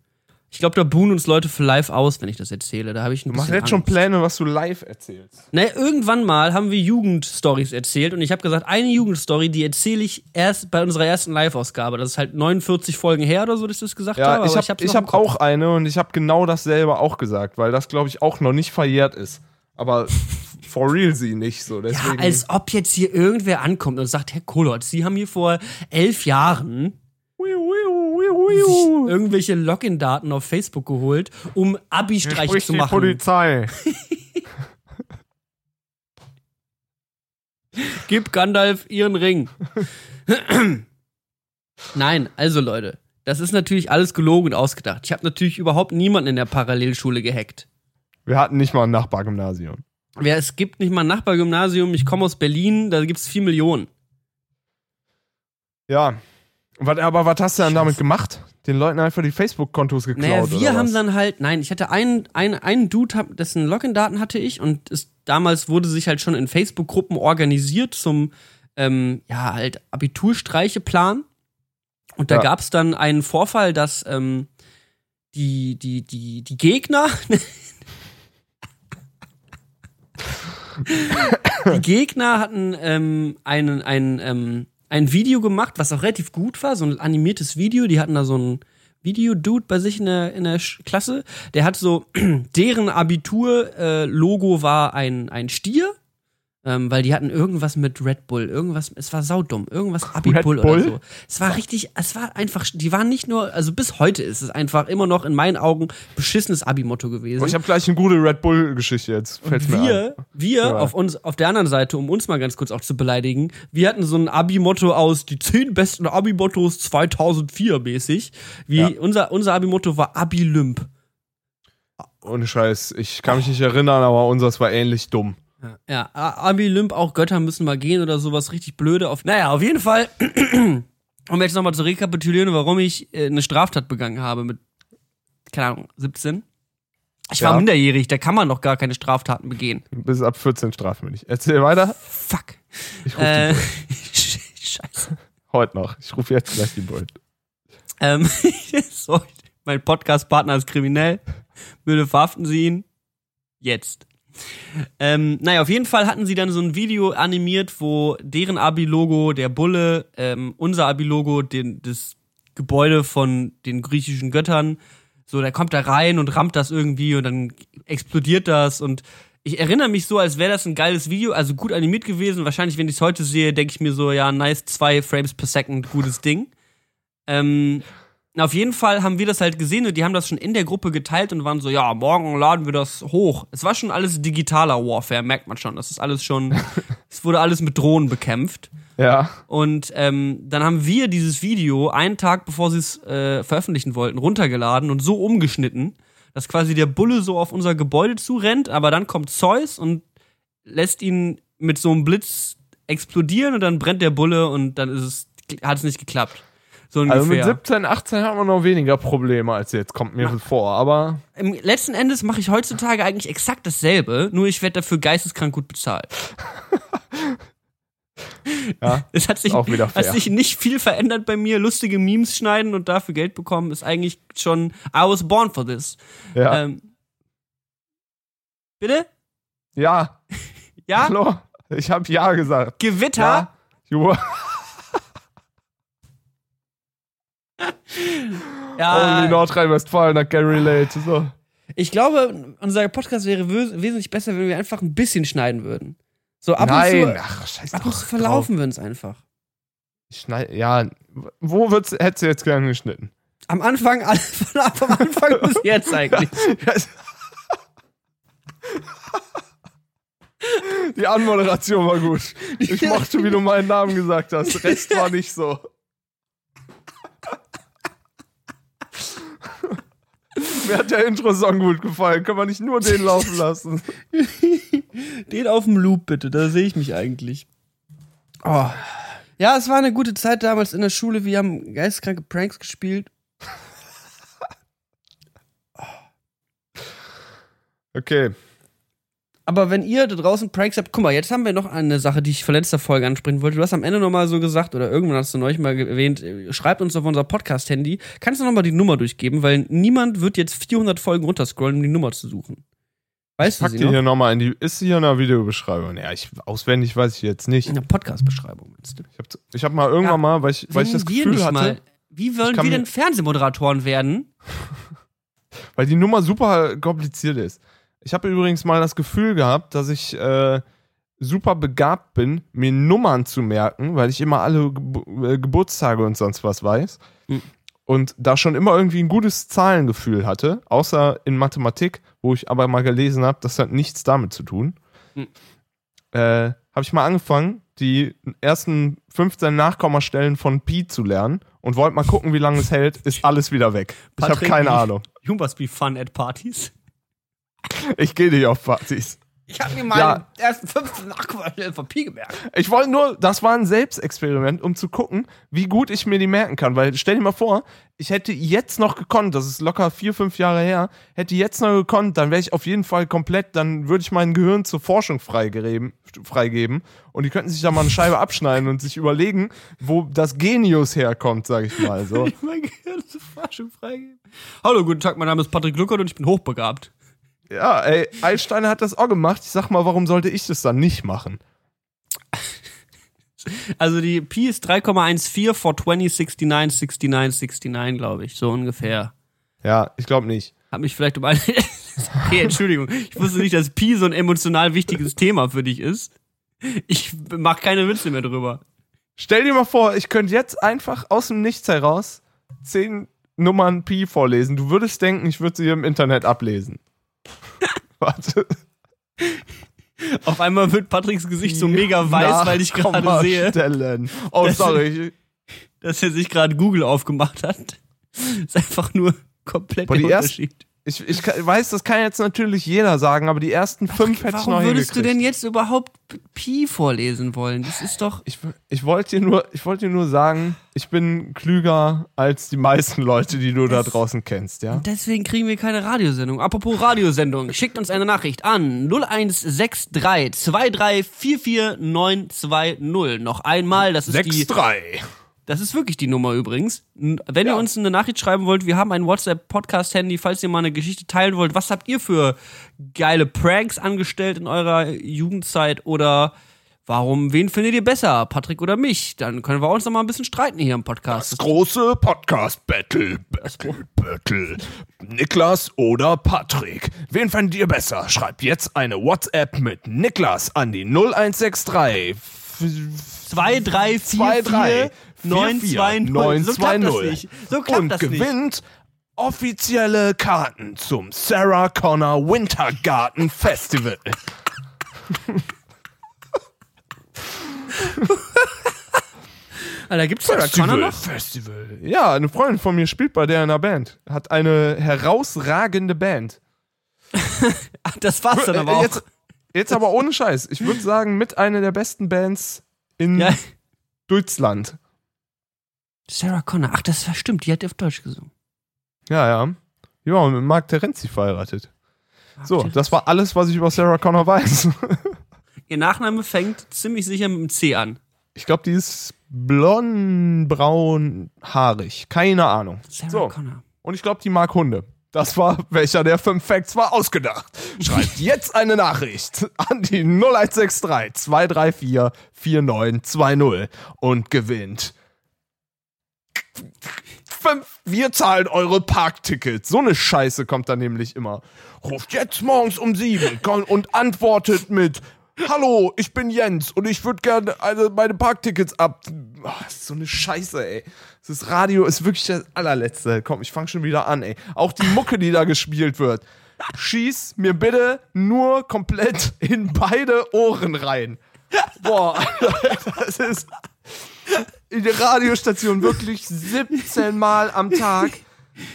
Ich glaube, da buhen uns Leute für live aus, wenn ich das erzähle. Da habe ich ein Du machst jetzt schon. Pläne, was du live erzählst. Naja, irgendwann mal haben wir Jugendstories erzählt und ich habe gesagt, eine Jugendstory, die erzähle ich erst bei unserer ersten Live-Ausgabe. Das ist halt 49 Folgen her oder so, dass ich das gesagt Ja, habe. ich habe ich hab Kopf. auch eine und ich habe genau dasselbe auch gesagt, weil das, glaube ich, auch noch nicht verjährt ist. Aber for real sie nicht so. Ja, Deswegen, als ob jetzt hier irgendwer ankommt und sagt, Herr Kolot, Sie haben hier vor elf Jahren irgendwelche Login-Daten auf Facebook geholt, um Abi-Streiche zu die machen. Polizei. Gib Gandalf ihren Ring. Nein, also Leute, das ist natürlich alles gelogen und ausgedacht. Ich habe natürlich überhaupt niemanden in der Parallelschule gehackt. Wir hatten nicht mal ein Nachbargymnasium. Wer, es gibt nicht mal ein Nachbargymnasium, ich komme aus Berlin, da gibt's vier Millionen. Ja. Was, aber was hast du dann damit gemacht? Den Leuten einfach die Facebook-Kontos geklaut? Naja, wir haben was? dann halt, nein, ich hatte einen, einen, einen Dude, dessen Login-Daten hatte ich und es, damals wurde sich halt schon in Facebook-Gruppen organisiert zum, ähm, ja, halt Abiturstreiche-Plan. Und da Ja. gab's dann einen Vorfall, dass ähm, die, die, die, die Gegner, die Gegner hatten ähm, einen, ein, ähm, ein Video gemacht, was auch relativ gut war, so ein animiertes Video. Die hatten da so ein Video-Dude bei sich in der, in der Klasse. Der hat so, deren Abitur-Logo war ein, ein Stier. Ähm, weil die hatten irgendwas mit Red Bull, irgendwas, es war saudumm, irgendwas Abi Red Bull oder so. Es war richtig, es war einfach, die waren nicht nur, also bis heute ist es einfach immer noch in meinen Augen beschissenes Abi-Motto gewesen. Oh, ich habe gleich eine gute Red Bull-Geschichte jetzt. Fällt mir wir, wir Ja. auf uns, auf der anderen Seite, um uns mal ganz kurz auch zu beleidigen, wir hatten so ein Abi-Motto aus die zehn besten Abi-Mottos 2004 mäßig. Wie Ja. unser, unser Abi-Motto war Abi-Lymp. Ohne Scheiß, ich kann mich nicht erinnern, aber unseres war ähnlich dumm. Ja, A- Abi-Lymp, auch Götter müssen mal gehen oder sowas richtig blöde. Auf, naja, auf jeden Fall, um jetzt nochmal zu rekapitulieren, warum ich äh, eine Straftat begangen habe mit, keine Ahnung, 17. Ich war Ja. minderjährig, da kann man noch gar keine Straftaten begehen. Bis ab 14 strafmündig. Erzähl weiter. Fuck. Ich rufe Äh. Scheiße. Heute noch. Ich rufe jetzt gleich die Bullen. Ähm, so, mein Podcast-Partner ist kriminell. Bitte verhaften Sie ihn. Jetzt. Ähm, naja, auf jeden Fall hatten sie dann so ein Video animiert, wo deren Abi-Logo, der Bulle, ähm, unser Abi-Logo, das Gebäude von den griechischen Göttern, so, der kommt da rein und rammt das irgendwie und dann explodiert das und ich erinnere mich so, als wäre das ein geiles Video, also gut animiert gewesen. Wahrscheinlich, wenn ich es heute sehe, denke ich mir so, ja, nice, zwei Frames per Second, gutes Ding. Ähm, auf jeden Fall haben wir das halt gesehen und die haben das schon in der Gruppe geteilt und waren so, ja, morgen laden wir das hoch. Es war schon alles digitaler Warfare, merkt man schon. Das ist alles schon, es wurde alles mit Drohnen bekämpft. Ja. Und ähm, dann haben wir dieses Video einen Tag bevor sie es äh, veröffentlichen wollten, runtergeladen und so umgeschnitten, dass quasi der Bulle so auf unser Gebäude zurennt, aber dann kommt Zeus und lässt ihn mit so einem Blitz explodieren und dann brennt der Bulle und dann ist es, hat es nicht geklappt. So ungefähr. Also mit 17, 18 hat man noch weniger Probleme als jetzt, kommt mir vor. Aber Im letzten Endes mache ich heutzutage eigentlich exakt dasselbe, nur ich werde dafür geisteskrank gut bezahlt. ja, Es hat sich, Auch wieder hat fair. sich nicht viel verändert bei mir. Lustige Memes schneiden und dafür Geld bekommen ist eigentlich schon I was born for this. ja. Ähm, bitte? ja. Ja? Hallo? Ich habe ja gesagt. Gewitter? Ja. Ja. Only Nordrhein-Westfalen, can relate. So. ich glaube, unser Podcast wäre wes- wesentlich besser, wenn wir einfach ein bisschen schneiden würden. So ab Nein, und zu, ach, scheiß ab und zu verlaufen wir uns einfach. drauf. Schneid, ja, wo wird's, hättest du jetzt gern geschnitten? Am Anfang, von ab am Anfang bis jetzt eigentlich. Die Anmoderation war gut. Ich mochte, wie du meinen Namen gesagt hast. Rest war nicht so. Mir hat der Intro-Song gut gefallen. Können wir nicht nur den laufen lassen? Den auf dem Loop bitte, da sehe ich mich eigentlich. Oh. Ja, es war eine gute Zeit damals in der Schule. Wir haben geisteskranke Pranks gespielt. Okay. Aber wenn ihr da draußen Pranks habt, guck mal, jetzt haben wir noch eine Sache, die ich vor letzter Folge ansprechen wollte. Du hast am Ende nochmal so gesagt, oder irgendwann hast du neulich mal erwähnt, äh, schreibt uns auf unser Podcast-Handy. Kannst du nochmal die Nummer durchgeben, weil niemand wird jetzt 400 Folgen runterscrollen, um die Nummer zu suchen. Weißt du Pack sie die noch? hier nochmal in die. Ist sie hier in der Videobeschreibung? Ja, ich, auswendig weiß ich jetzt nicht. In der Podcast-Beschreibung, meinst du? Ich habe ich hab mal irgendwann Ja. mal, weil ich, weil ich das Gefühl hatte, mal- Wie wollen Ich wir denn Fernsehmoderatoren werden? weil die Nummer super kompliziert ist. Ich habe übrigens mal das Gefühl gehabt, dass ich äh, super begabt bin, mir Nummern zu merken, weil ich immer alle Geb äh, Geburtstage und sonst was weiß. Mhm. Und da schon immer irgendwie ein gutes Zahlengefühl hatte, außer in Mathematik, wo ich aber mal gelesen habe, das hat nichts damit zu tun. Mhm. Äh, habe ich mal angefangen, die ersten 15 Nachkommastellen von Pi zu lernen und wollte mal gucken, wie lange es hält, ist alles wieder weg. ich habe keine Ahnung. You must be fun at parties. Ich gehe nicht auf Partys. Ich habe mir mal Ja. ersten 15 Nachkommastellen von Pi gemerkt. Ich wollte nur, das war ein Selbstexperiment, um zu gucken, wie gut ich mir die merken kann. Weil stell dir mal vor, ich hätte jetzt noch gekonnt, das ist locker vier, fünf Jahre her, hätte jetzt noch gekonnt, dann wäre ich auf jeden Fall komplett, dann würde ich mein Gehirn zur Forschung freigeben, freigeben und die könnten sich da mal eine Scheibe abschneiden und sich überlegen, wo das Genius herkommt, sag ich mal. So. Ich mein Gehirn zur Forschung freigeben. Hallo, guten Tag, mein Name ist Patrick Luckert und ich bin hochbegabt. Ja, ey, Einstein hat das auch gemacht. Ich sag mal, warum sollte ich das dann nicht machen? Also die Pi ist 3,14 for 20, 69, 69, 69, glaube ich. So ungefähr. Ja, ich glaube nicht. Hab mich vielleicht um eine. okay, Entschuldigung. Ich wusste nicht, dass Pi so ein emotional wichtiges Thema für dich ist. Ich mach keine Witze mehr drüber. Stell dir mal vor, ich könnte jetzt einfach aus dem Nichts heraus zehn Nummern Pi vorlesen. Du würdest denken, ich würde sie im Internet ablesen. Warte. Auf einmal wird Patricks Gesicht so mega weiß, weil ich gerade sehe, Stellen. Oh, Das- sorry. dass er sich gerade Google aufgemacht hat. Ist einfach nur komplett Boah, der Unterschied. Ich, ich weiß, das kann jetzt natürlich jeder sagen, aber die ersten fünf hätte ich noch Warum würdest du denn jetzt überhaupt Pi vorlesen wollen? Das ist doch. Ich, ich wollte dir, nur- ich wollte dir nur sagen, ich bin klüger als die meisten Leute, die du da Das- draußen kennst, ja? Deswegen kriegen wir keine Radiosendung. Apropos Radiosendung, schickt uns eine Nachricht an 0163 2344 920. Noch einmal, das ist die 6-3. Das ist wirklich die Nummer übrigens. Wenn ihr Ja. uns eine Nachricht schreiben wollt, wir haben ein WhatsApp-Podcast-Handy, falls ihr mal eine Geschichte teilen wollt. Was habt ihr für geile Pranks angestellt in eurer Jugendzeit? Oder warum, wen findet ihr besser? Patrick oder mich? Dann können wir uns noch mal ein bisschen streiten hier im Podcast. Das große Podcast-Battle. Battle, Battle. Niklas oder Patrick? Wen fändet ihr besser? Schreibt jetzt eine WhatsApp mit Niklas an die 0163 2, 3, 4, 4, 9, 2, 0. So klappt das nicht. So klappt und das nicht. gewinnt offizielle Karten zum Sarah Connor Wintergarten Festival. Alter, gibt's Sarah Connor noch? Festival. Ja, eine Freundin von mir spielt bei der in der Band. Hat eine herausragende Band. Das war's dann aber auch. Jetzt, jetzt aber ohne Scheiß. Ich würde sagen, mit einer der besten Bands in Ja. Deutschland. Sarah Connor. Ach, das stimmt. Die hat auf Deutsch gesungen. Ja, ja. Ja, und mit Mark Terenzi verheiratet. So, das war alles, was ich über Sarah Connor weiß. Ihr Nachname fängt ziemlich sicher mit dem C an. Ich glaube, die ist blond, braun, haarig. Keine Ahnung. Sarah So. Connor. Und ich glaube, die mag Hunde. Das war, welcher der fünf Facts war ausgedacht. Schreibt jetzt eine Nachricht an die 0163 234 4920 und gewinnt. Wir zahlen eure Parktickets. So eine Scheiße kommt da nämlich immer. Ruft jetzt morgens um sieben und antwortet mit Hallo, ich bin Jens und ich würde gerne also meine Parktickets ab. Ist so eine Scheiße, ey. Das Radio ist wirklich das allerletzte. Komm, ich fange schon wieder an, ey. Auch die Mucke, die da gespielt wird. Schieß mir bitte nur komplett in beide Ohren rein. Boah, das ist in der Radiostation wirklich 17 Mal am Tag.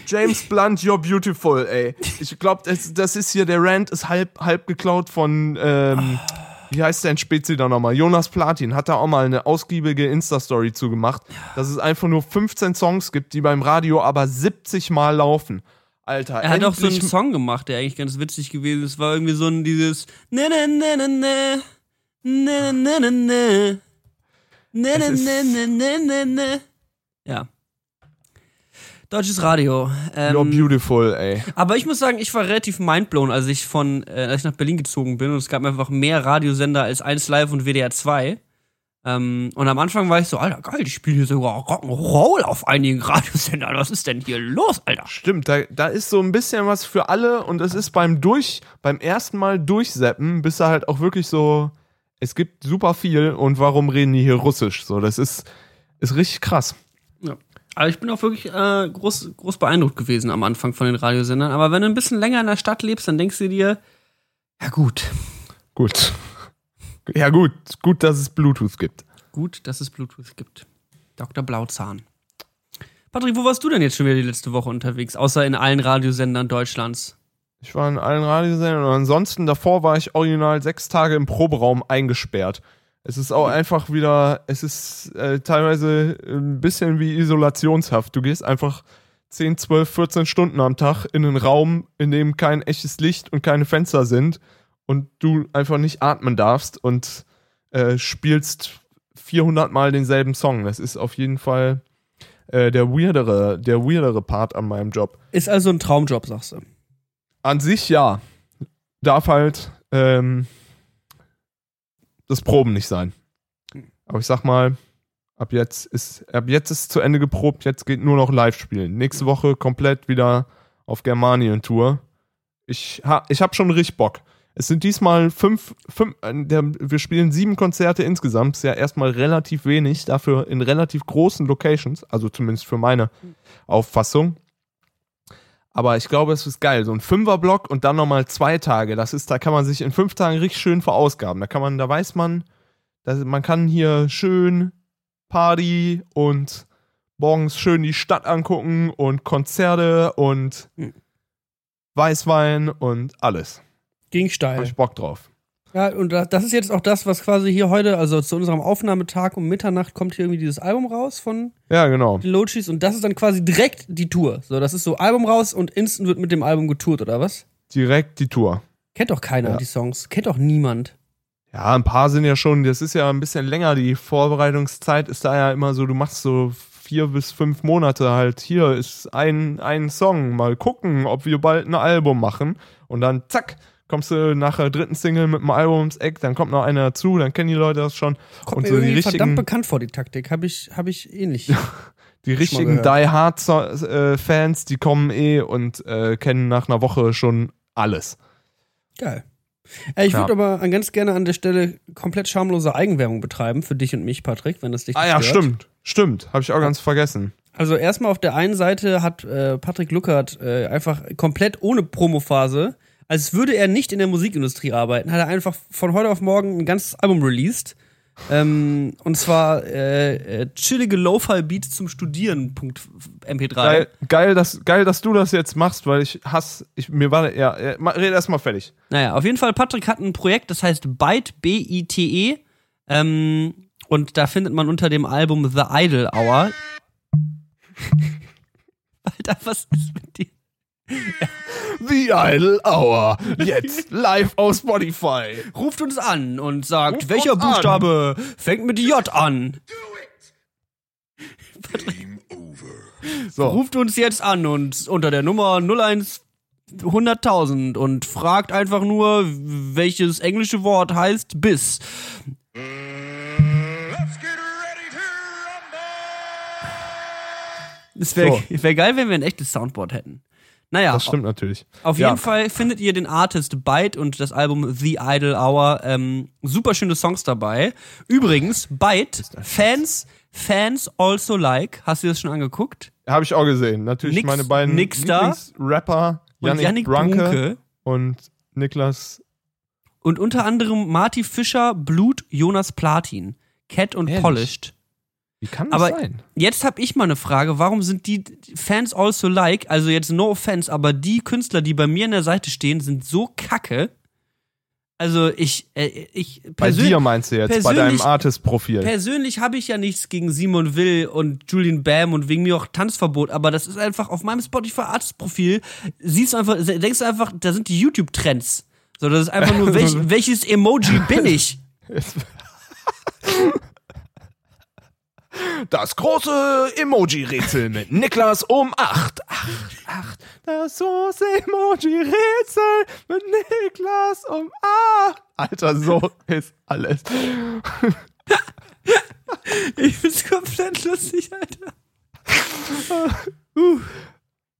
James Blunt, you're beautiful, ey. Ich glaube, das, das ist hier, der Rant ist halb, halb geklaut von, ähm, wie heißt der Spezi da nochmal? Jonas Platin hat da auch mal eine ausgiebige Insta-Story zugemacht, dass es einfach nur 15 Songs gibt, die beim Radio aber 70 Mal laufen. Alter, Er hat auch so einen Song gemacht, der eigentlich ganz witzig gewesen ist. Es war irgendwie so ein dieses Ne ne ne ne ne Ne ne ne ne Ne ne ne ne ne ne ne Ja. Deutsches Radio. You're Ähm, beautiful, ey. aber ich muss sagen, ich war relativ mindblown, als ich von, äh, als ich nach Berlin gezogen bin und es gab einfach mehr Radiosender als 1 Live und WDR 2. Ähm, und am Anfang war ich so, Alter, geil, die spielen hier sogar Rock'n'Roll auf einigen Radiosendern. Was ist denn hier los, Alter? Stimmt, da, da ist so ein bisschen was für alle und es ist beim durch, beim ersten Mal durchseppen, bist du halt auch wirklich so, es gibt super viel und warum reden die hier Russisch? So, das ist, ist richtig krass. Ja. Aber ich bin auch wirklich äh, groß, groß beeindruckt gewesen am Anfang von den Radiosendern. Aber wenn du ein bisschen länger in der Stadt lebst, dann denkst du dir, ja gut, Gut. Ja, gut, gut, dass es Bluetooth gibt. gut, dass es Bluetooth gibt. Dr. Blauzahn. Patrick, wo warst du denn jetzt schon wieder die letzte Woche unterwegs? Außer in allen Radiosendern Deutschlands. Ich war in allen Radiosendern und ansonsten davor war ich original sechs Tage im Proberaum eingesperrt. Es ist auch einfach wieder, es ist äh, teilweise ein bisschen wie Isolationshaft. Du gehst einfach 10, 12, 14 Stunden am Tag in einen Raum, in dem kein echtes Licht und keine Fenster sind und du einfach nicht atmen darfst und äh, spielst 400 Mal denselben Song. Das ist auf jeden Fall äh, der weirdere, der weirdere Part an meinem Job. Ist also ein Traumjob, sagst du. An sich ja. Darf halt ähm, das Proben nicht sein. Aber ich sag mal, ab jetzt ist ab jetzt ist zu Ende geprobt, jetzt geht nur noch live spielen. Nächste Woche komplett wieder auf Germanien Tour. Ich ha, ich habe schon richtig Bock. Es sind diesmal fünf, fünf äh, wir spielen sieben Konzerte insgesamt. Ist ja erstmal relativ wenig, dafür in relativ großen Locations, also zumindest für meine Auffassung. Aber ich glaube, es ist geil. So ein Fünferblock und dann nochmal zwei Tage. Das ist, da kann man sich in fünf Tagen richtig schön verausgaben. Da kann man, da weiß man, dass man kann hier schön Party und morgens schön die Stadt angucken und Konzerte und Hm. Weißwein und alles. Ging Hab steil. ich Bock drauf. Ja, und da- das ist jetzt auch das, was quasi hier heute, also zu unserem Aufnahmetag um Mitternacht kommt hier irgendwie dieses Album raus von Ja, genau. den Lochis und das ist dann quasi direkt die Tour. So, das ist so Album raus und instant wird mit dem Album getourt, oder was? Direkt die Tour. Kennt doch keiner Ja. die Songs. Kennt doch niemand. Ja, ein paar sind ja schon, das ist ja ein bisschen länger, die Vorbereitungszeit ist da ja immer so, du machst so vier bis fünf Monate halt, hier ist ein, ein Song, mal gucken, ob wir bald ein Album machen und dann zack, kommst du nach der dritten Single mit dem Album ums Eck, dann kommt noch einer dazu, dann kennen die Leute das schon Kommt und mir so die irgendwie verdammt richtigen, bekannt vor, die Taktik. Habe ich, hab ich ähnlich. die richtigen. Die Hard äh, Fans, die kommen eh und äh, kennen nach einer Woche schon alles. Geil. Ich Ja. würde aber an- ganz gerne an der Stelle komplett schamlose Eigenwerbung betreiben für dich und mich, Patrick, wenn das dich Ah ja, stört. stimmt, stimmt, habe ich auch ganz vergessen. Also erstmal auf der einen Seite hat äh, Patrick Luckert äh, einfach komplett ohne Promophase, als würde er nicht in der Musikindustrie arbeiten, hat er einfach von heute auf morgen ein ganzes Album released. Ähm, und zwar äh, äh, chillige Lo-Fi-Beats zum Studieren. Punkt MP3. Geil, geil, dass, geil, dass du das jetzt machst, weil ich hasse, ich, mir war, ja, ja red erst mal fertig. Naja, auf jeden Fall, Patrick hat ein Projekt, das heißt Byte, B-I-T-E. Ähm, und da findet man unter dem Album The Idol Hour. Alter, was ist mit dir? The Idle Hour, jetzt live auf Spotify. Ruft uns an und sagt, Ruft welcher uns an. Buchstabe fängt mit J an? So, Ruft uns jetzt an und unter der Nummer 01 100.000 und fragt einfach nur, welches englische Wort heißt bis. Es wäre So. wär geil, wenn wir ein echtes Soundboard hätten. Naja, das stimmt natürlich. Auf Ja. jeden Fall findet ihr den Artist Byte und das Album The Idol Hour. Ähm, super schöne Songs dabei. Übrigens, Byte, Fans, Fans also like. Hast du das schon angeguckt? Habe ich auch gesehen. Natürlich Nix- meine beiden nix da. Lieblingsrapper, Und Yannick, Yannick Brunke, Brunke. und Niklas. Und unter anderem Marty Fischer, Blut, Jonas Platin, Cat und Ehrlich? Polished. Wie kann das Aber sein? jetzt habe ich mal eine Frage, warum sind die Fans also like, also jetzt no offense, aber die Künstler, die bei mir in der Seite stehen, sind so kacke. Also ich, äh, ich Bei dir meinst du jetzt, bei deinem Artist-Profil. Persönlich habe ich ja nichts gegen Simon Will und Julian Bam und wegen mir auch Tanzverbot, aber das ist einfach auf meinem Spotify Artist Profil, siehst du einfach, denkst du einfach, da sind die YouTube Trends. So, das ist einfach nur, welch, welches Emoji bin ich? Das große Emoji-Rätsel mit Niklas um 8. 8, 8. Das große Emoji-Rätsel mit Niklas um 8. Alter, so ist alles. Ich find's komplett lustig, Alter.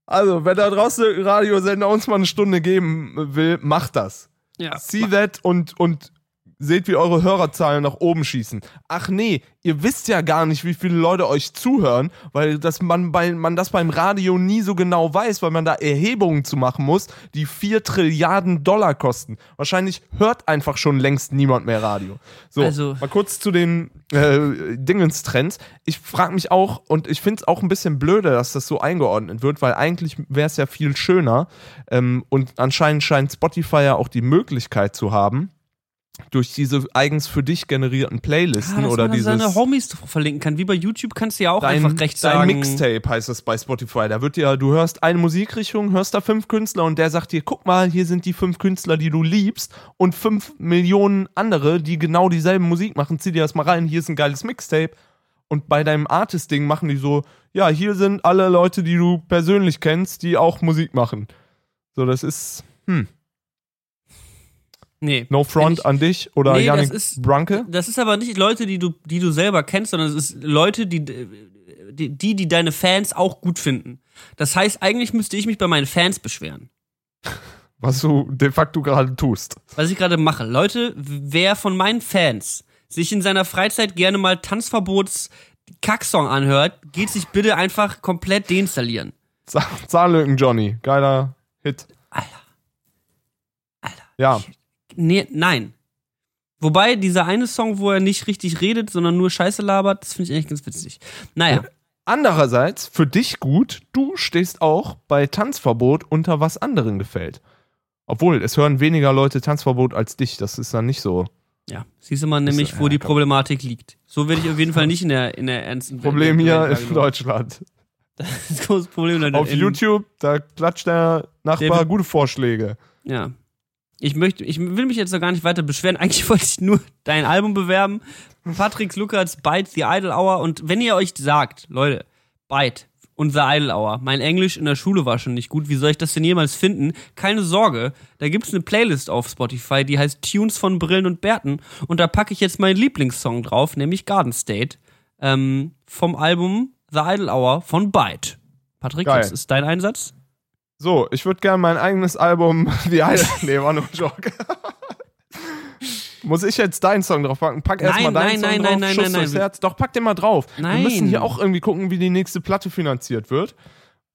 Also, wenn da draußen Radiosender uns mal eine Stunde geben will, macht das. Ja. See that und, und seht, wie eure Hörerzahlen nach oben schießen. Ach nee, ihr wisst ja gar nicht, wie viele Leute euch zuhören, weil das man, bei, man das beim Radio nie so genau weiß, weil man da Erhebungen zu machen muss, die 4 Trilliarden Dollar kosten. Wahrscheinlich hört einfach schon längst niemand mehr Radio. So, Also- mal kurz zu den äh, Dingenstrends. Ich frage mich auch, und ich finde es auch ein bisschen blöde, dass das so eingeordnet wird, weil eigentlich wäre es ja viel schöner. Ähm, und anscheinend scheint Spotify ja auch die Möglichkeit zu haben, durch diese eigens für dich generierten Playlisten Ah, dass oder man dieses seine Homies verlinken kann. Wie bei YouTube kannst du ja auch dein, einfach rechts dein sagen. Mixtape heißt es bei Spotify. Da wird dir, du hörst eine Musikrichtung, hörst da fünf Künstler und der sagt dir, guck mal, hier sind die fünf Künstler, die du liebst und fünf Millionen andere, die genau dieselbe Musik machen. Zieh dir das mal rein, hier ist ein geiles Mixtape. Und bei deinem Artist-Ding machen die so, ja, hier sind alle Leute, die du persönlich kennst, die auch Musik machen. So, das ist, hm, Nee. no front ich- an dich oder Nee, das Yannick ist- Brunke. Das ist aber nicht Leute, die du, die du selber kennst, sondern es ist Leute, die, die, die, die deine Fans auch gut finden. Das heißt, eigentlich müsste ich mich bei meinen Fans beschweren. was du de facto gerade tust. was ich gerade mache. Leute, wer von meinen Fans sich in seiner Freizeit gerne mal Tanzverbots Kacksong anhört, geht sich bitte einfach komplett deinstallieren. Zahnlücken Johnny, geiler Hit. Alter. Alter. Ja, Nee, nein. Wobei, dieser eine Song, wo er nicht richtig redet, sondern nur Scheiße labert, das finde ich eigentlich ganz witzig. Naja, andererseits für dich gut, du stehst auch bei Tanzverbot unter was anderen gefällt. Obwohl, es hören weniger Leute Tanzverbot als dich, das ist dann nicht so. ja. Siehst du mal nämlich, ja, wo die komm. Problematik liegt. So werde ich auf jeden Fall nicht in der, in der ernsten Problem Welt- hier in. Deutschland. Das ist ein großes Problem. Auf in- YouTube, da klatscht der Nachbar Dem- gute Vorschläge. Ja. Ich möchte, ich will mich jetzt noch gar nicht weiter beschweren. Eigentlich wollte ich nur dein Album bewerben. Patrick Luckerts Bite the Idle Hour. Und wenn ihr euch sagt, Leute, Bite und The Idle Hour, mein Englisch in der Schule war schon nicht gut, wie soll ich das denn jemals finden? Keine Sorge, da gibt's eine Playlist auf Spotify, die heißt Tunes von Brillen und Bärten. Und da packe ich jetzt meinen Lieblingssong drauf, nämlich Garden State, ähm, vom Album The Idle Hour von Bite. Patrick, Geil. was ist dein Einsatz? So, ich würde gerne mein eigenes Album, die Idol, nee, war nur ein Joke. Muss ich jetzt deinen Song drauf packen? Pack erstmal deinen nein, Song nein, drauf, nein, nein, Schuss nein, durchs nein. Herz. Doch, pack den mal drauf. Nein. Wir müssen hier auch irgendwie gucken, wie die nächste Platte finanziert wird.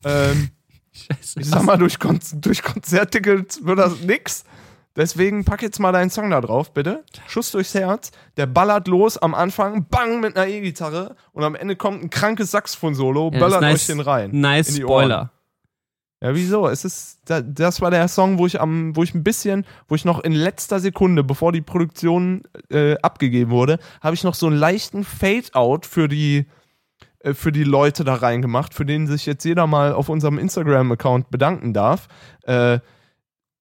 Ähm, Scheiße. ich sag mal, durch, Kon durch Konzerttickets wird das nix. Deswegen pack jetzt mal deinen Song da drauf, bitte. Schuss durchs Herz. Der ballert los am Anfang, bang mit einer E-Gitarre und am Ende kommt ein krankes Saxophon-Solo, Ja, ballert nice, euch den rein. Nice die Ohren. Ja, wieso? Es ist, da- das war der Song, wo ich am, wo ich ein bisschen, wo ich noch in letzter Sekunde, bevor die Produktion äh, abgegeben wurde, habe ich noch so einen leichten Fade-out für die, äh, für die Leute da reingemacht, für den sich jetzt jeder mal auf unserem Instagram-Account bedanken darf. Äh,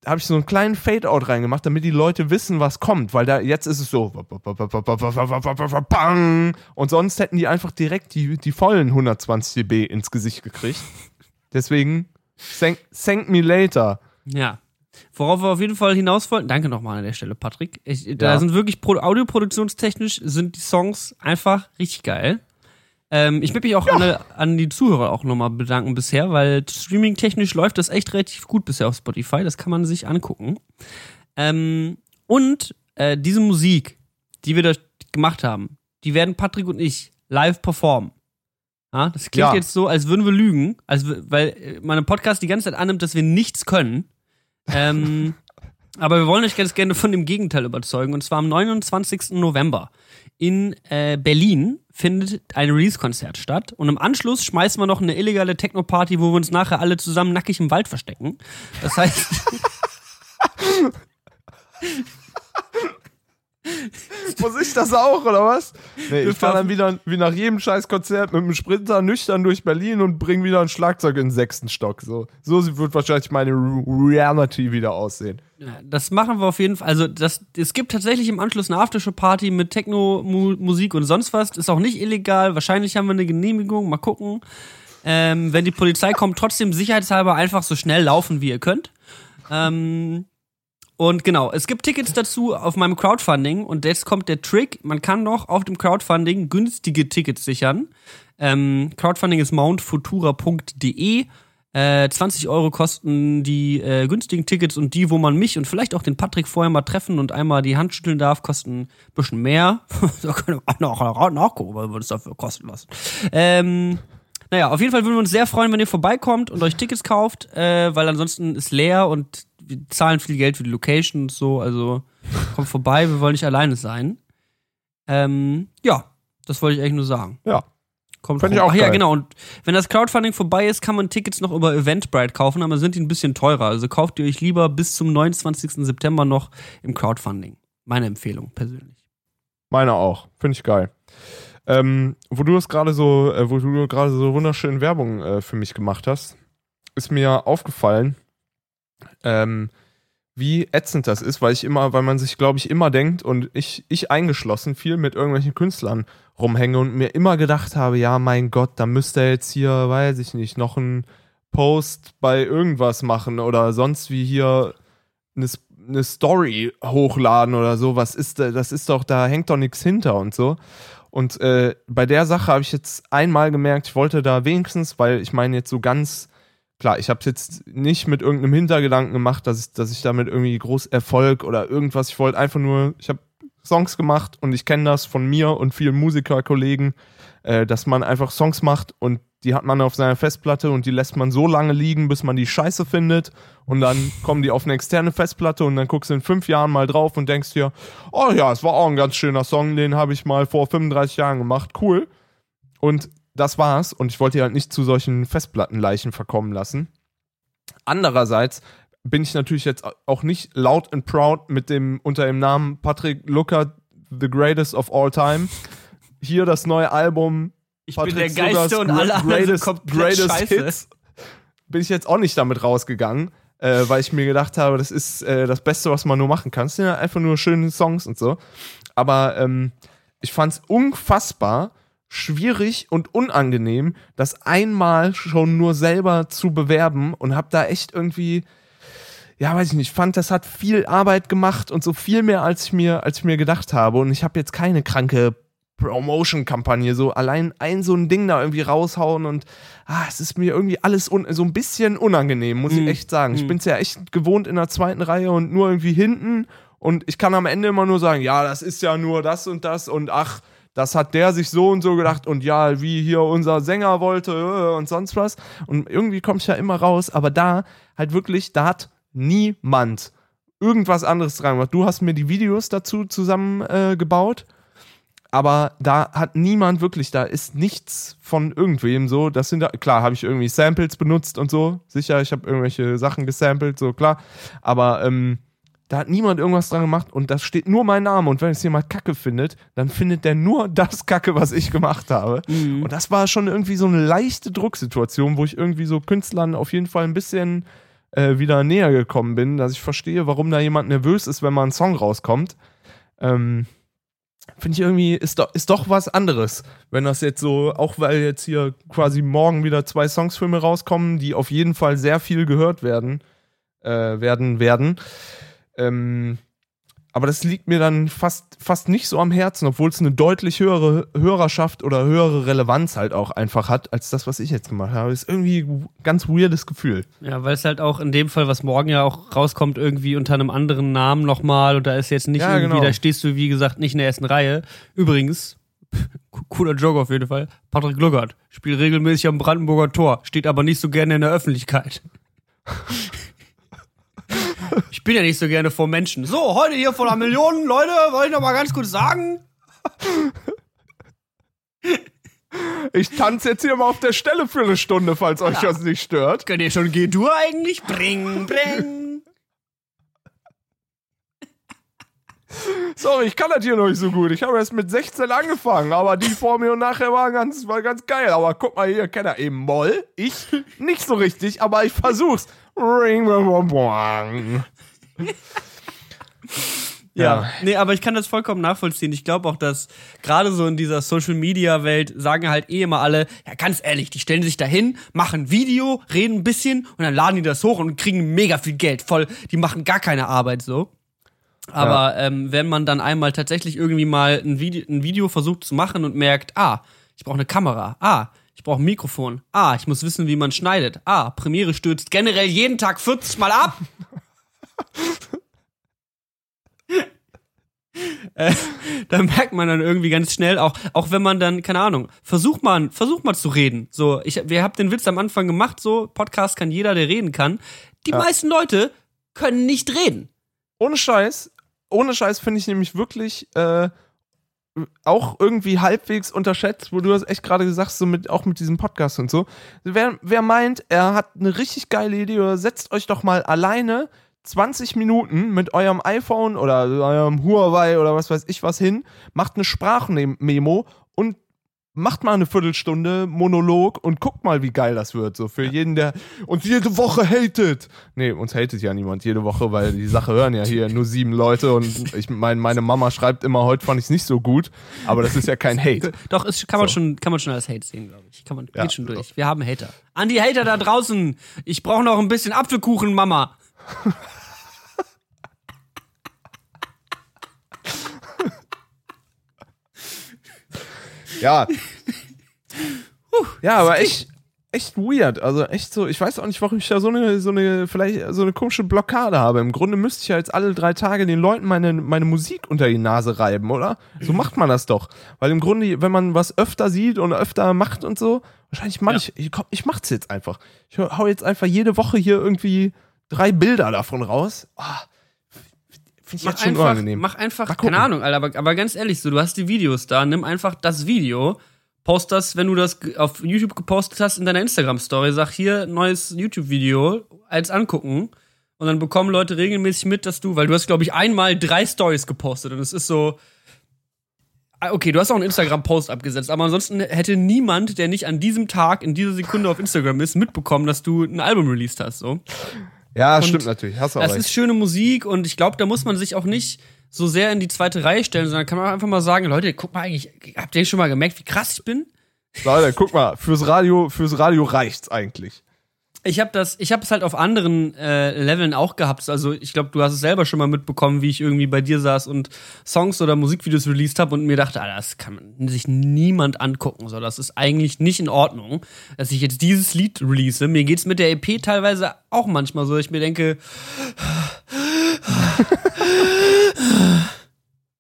habe ich so einen kleinen Fade-out reingemacht, damit die Leute wissen, was kommt, weil da jetzt ist es so und sonst hätten die einfach direkt die, die vollen 120 dB ins Gesicht gekriegt. Deswegen thank, thank me later. Ja. Worauf wir auf jeden Fall hinaus wollten, danke nochmal an der Stelle, Patrick. Ich, Da Ja. sind wirklich Pro audioproduktionstechnisch sind die Songs einfach richtig geil. Ähm, ich möchte mich auch an, an die Zuhörer auch nochmal bedanken bisher, weil streaming-technisch läuft das echt relativ gut bisher auf Spotify. Das kann man sich angucken. Ähm, und äh, diese Musik, die wir da gemacht haben, die werden Patrick und ich live performen. Ja, das klingt Ja. jetzt so, als würden wir lügen, als, weil äh, man im Podcast die ganze Zeit annimmt, dass wir nichts können. Ähm, aber wir wollen euch ganz gerne von dem Gegenteil überzeugen. Und zwar am 29. November in äh, Berlin findet ein Release-Konzert statt. Und im Anschluss schmeißen wir noch eine illegale Techno-Party, wo wir uns nachher alle zusammen nackig im Wald verstecken. Das heißt, Muss ich das auch, oder was? Nee, Wir ich fahre fahren- dann wieder wie nach jedem Scheißkonzert mit einem Sprinter nüchtern durch Berlin und bring wieder ein Schlagzeug in den sechsten Stock. So, so wird wahrscheinlich meine Re- Reality wieder aussehen. Ja, das machen wir auf jeden Fall. Also, das, es gibt tatsächlich im Anschluss eine Aftershow-Party mit Techno-Musik und sonst was. Ist auch nicht illegal. Wahrscheinlich haben wir eine Genehmigung. Mal gucken. Ähm, wenn die Polizei kommt, trotzdem sicherheitshalber einfach so schnell laufen, wie ihr könnt. Ähm, und genau, es gibt Tickets dazu auf meinem Crowdfunding. Und jetzt kommt der Trick. Man kann noch auf dem Crowdfunding günstige Tickets sichern. Ähm, Crowdfunding ist mountfutura.de. Äh, 20 Euro kosten die äh, günstigen Tickets und die, wo man mich und vielleicht auch den Patrick vorher mal treffen und einmal die Hand schütteln darf, kosten ein bisschen mehr. da können wir auch noch nachgucken, weil wir uns dafür kosten lassen. Ähm, naja, auf jeden Fall würden wir uns sehr freuen, wenn ihr vorbeikommt und euch Tickets kauft, äh, weil ansonsten ist leer und wir zahlen viel Geld für die Location und so. Also kommt vorbei, wir wollen nicht alleine sein. Ähm, ja, das wollte ich eigentlich nur sagen. Ja. Kommt Fänd ich auch Ach ja, genau. Und wenn das Crowdfunding vorbei ist, kann man Tickets noch über Eventbrite kaufen, aber sind die ein bisschen teurer. Also kauft ihr euch lieber bis zum 29. September noch im Crowdfunding. Meine Empfehlung persönlich. Meine auch. Finde ich geil. Ähm, wo du es gerade so, äh, wo du gerade so wunderschön Werbung äh, für mich gemacht hast, ist mir aufgefallen, ähm, wie ätzend das ist, weil ich immer, weil man sich, glaube ich, immer denkt und ich, ich eingeschlossen viel mit irgendwelchen Künstlern rumhänge und mir immer gedacht habe, ja, mein Gott, da müsste jetzt hier, weiß ich nicht, noch einen Post bei irgendwas machen oder sonst wie hier eine, eine Story hochladen oder so. Was ist da, das ist doch, da hängt doch nichts hinter und so. Und äh, bei der Sache habe ich jetzt einmal gemerkt, ich wollte da wenigstens, weil ich meine jetzt so ganz klar, ich habe es jetzt nicht mit irgendeinem Hintergedanken gemacht, dass ich, dass ich damit irgendwie groß Erfolg oder irgendwas. Ich wollte einfach nur, ich habe Songs gemacht und ich kenne das von mir und vielen Musikerkollegen, äh, dass man einfach Songs macht und die hat man auf seiner Festplatte und die lässt man so lange liegen, bis man die scheiße findet und dann kommen die auf eine externe Festplatte und dann guckst du in fünf Jahren mal drauf und denkst dir, oh ja, es war auch ein ganz schöner Song, den habe ich mal vor 35 Jahren gemacht, cool. Und das war's und ich wollte die halt nicht zu solchen Festplattenleichen verkommen lassen. Andererseits bin ich natürlich jetzt auch nicht laut and proud mit dem unter dem Namen Patrick Luckert, The Greatest of All Time. Hier das neue Album. Ich Patrick bin der Geiste und alle anderen Greatest, komplett Greatest scheiße. Hits. Bin ich jetzt auch nicht damit rausgegangen, äh, weil ich mir gedacht habe, das ist äh, das Beste, was man nur machen kann. Es sind ja einfach nur schöne Songs und so. Aber ähm, ich fand es unfassbar schwierig und unangenehm, das einmal schon nur selber zu bewerben und habe da echt irgendwie ja, weiß ich nicht, fand, das hat viel Arbeit gemacht und so viel mehr, als ich mir, als ich mir gedacht habe. Und ich habe jetzt keine kranke Promotion-Kampagne, so allein ein so ein Ding da irgendwie raushauen und ah, es ist mir irgendwie alles so ein bisschen unangenehm, muss ich Mhm. echt sagen. Ich Mhm. bin's ja echt gewohnt in der zweiten Reihe und nur irgendwie hinten und ich kann am Ende immer nur sagen, ja, das ist ja nur das und das und ach, das hat der sich so und so gedacht und ja, wie hier unser Sänger wollte äh, und sonst was. Und irgendwie komme ich ja immer raus, aber da halt wirklich, da hat niemand irgendwas anderes dran gemacht. Du hast mir die Videos dazu zusammen äh, aber da hat niemand wirklich, da ist nichts von irgendwem so. Das sind da, klar, habe ich irgendwie Samples benutzt und so, sicher, ich habe irgendwelche Sachen gesampelt, so klar, aber ähm, da hat niemand irgendwas dran gemacht und das steht nur mein Name und wenn es jemand Kacke findet, dann findet der nur das Kacke, was ich gemacht habe. Mhm. Und das war schon irgendwie so eine leichte Drucksituation, wo ich irgendwie so Künstlern auf jeden Fall ein bisschen äh, wieder näher gekommen bin, dass ich verstehe, warum da jemand nervös ist, wenn mal ein Song rauskommt. Ähm, Finde ich irgendwie, ist doch, ist doch was anderes, wenn das jetzt so, auch weil jetzt hier quasi morgen wieder zwei Songs für mich rauskommen, die auf jeden Fall sehr viel gehört werden, äh, werden, werden. Ähm, aber das liegt mir dann fast, fast nicht so am Herzen, obwohl es eine deutlich höhere Hörerschaft oder höhere Relevanz halt auch einfach hat, als das, was ich jetzt gemacht habe. Ist irgendwie ein ganz weirdes Gefühl. Ja, weil es halt auch in dem Fall, was morgen ja auch rauskommt, irgendwie unter einem anderen Namen nochmal und da ist jetzt nicht Ja, irgendwie, genau. da stehst du, wie gesagt, nicht in der ersten Reihe. Übrigens, cooler Joke auf jeden Fall, Patrick Luckert spielt regelmäßig am Brandenburger Tor, steht aber nicht so gerne in der Öffentlichkeit. Ich bin ja nicht so gerne vor Menschen. So, heute hier vor einer Million Leute, wollte ich noch mal ganz kurz sagen. Ich tanze jetzt hier mal auf der Stelle für eine Stunde, falls euch das nicht stört. Könnt ihr schon G-Dur eigentlich? Bring, bring. Sorry, ich kann das hier noch nicht so gut. Ich habe erst mit 16 angefangen, aber die vor mir und nachher waren ganz, war ganz geil. Aber guck mal hier, kennt er eben Moll. Ich nicht so richtig, aber ich versuch's. Ring. Ja. Ja. Nee, aber ich kann das vollkommen nachvollziehen. Ich glaube auch, dass gerade so in dieser Social Media Welt sagen halt eh immer alle, ja ganz ehrlich, die stellen sich dahin, machen ein Video, reden ein bisschen und dann laden die das hoch und kriegen mega viel Geld. Voll, die machen gar keine Arbeit so. Aber ähm, wenn man dann einmal tatsächlich irgendwie mal ein Video, ein Video versucht zu machen und merkt, ah, ich brauche eine Kamera, ah, ich brauche ein Mikrofon, ah, ich muss wissen, wie man schneidet, ah, Premiere stürzt generell jeden Tag 40 Mal ab. äh, da merkt man dann irgendwie ganz schnell auch, auch wenn man dann, keine Ahnung, versucht mal, versucht mal zu reden. So, ich, wir haben den Witz am Anfang gemacht, so, Podcast kann jeder, der reden kann. Die Ja. meisten Leute können nicht reden. Ohne Scheiß, ohne Scheiß finde ich nämlich wirklich äh, auch irgendwie halbwegs unterschätzt, wo du das echt gerade gesagt hast, so mit, auch mit diesem Podcast und so. Wer, wer meint, er hat eine richtig geile Idee oder setzt euch doch mal alleine 20 Minuten mit eurem iPhone oder eurem Huawei oder was weiß ich was hin, macht eine Sprachmemo und macht mal eine Viertelstunde Monolog und guckt mal, wie geil das wird. So für jeden, der uns jede Woche hatet. Nee, uns hatet ja niemand jede Woche, weil die Sache hören ja hier nur sieben Leute und ich meine, meine Mama schreibt immer, heute fand ich es nicht so gut, aber das ist ja kein Hate. Doch, ist, kann, man So. schon, kann man schon als Hate sehen, glaube ich. Kann man, Ja. geht schon durch. Wir haben Hater. An die Hater da draußen. Ich brauche noch ein bisschen Apfelkuchen, Mama. Ja. ja, aber ich, echt weird. Also echt so, ich weiß auch nicht, warum ich da so eine, so eine, vielleicht so eine komische Blockade habe. Im Grunde müsste ich ja jetzt alle drei Tage den Leuten meine, meine Musik unter die Nase reiben, oder? So macht man das doch. Weil im Grunde, wenn man was öfter sieht und öfter macht und so, wahrscheinlich mach Ja. ich, ich, komm, ich mach's jetzt einfach. Ich hau jetzt einfach jede Woche hier irgendwie drei Bilder davon raus. Ah, Finde ich Mach schon einfach, unangenehm. mach einfach, keine Ahnung, Alter, aber, aber ganz ehrlich, so, du hast die Videos da, nimm einfach das Video, post das, wenn du das auf YouTube gepostet hast, in deiner Instagram-Story, sag hier, neues YouTube-Video, als angucken. Und dann bekommen Leute regelmäßig mit, dass du, weil du hast, glaube ich, einmal drei Stories gepostet und es ist so. Ah, Okay, du hast auch einen Instagram-Post abgesetzt, aber ansonsten hätte niemand, der nicht an diesem Tag, in dieser Sekunde auf Instagram ist, mitbekommen, dass du ein Album released hast. So. Ja, und stimmt natürlich. Hast du Das recht. ist schöne Musik und ich glaube, da muss man sich auch nicht so sehr in die zweite Reihe stellen, sondern kann man auch einfach mal sagen, Leute, guck mal eigentlich, habt ihr schon mal gemerkt, wie krass ich bin? Leute, guck mal, fürs Radio, fürs Radio reicht's eigentlich. Ich habe das, ich habe es halt auf anderen äh, Leveln auch gehabt. Also ich glaube, du hast es selber schon mal mitbekommen, wie ich irgendwie bei dir saß und Songs oder Musikvideos released habe und mir dachte, Alter, das kann man sich niemand angucken. So, das ist eigentlich nicht in Ordnung, dass ich jetzt dieses Lied release. Mir geht's mit der EP teilweise auch manchmal so, dass ich mir denke,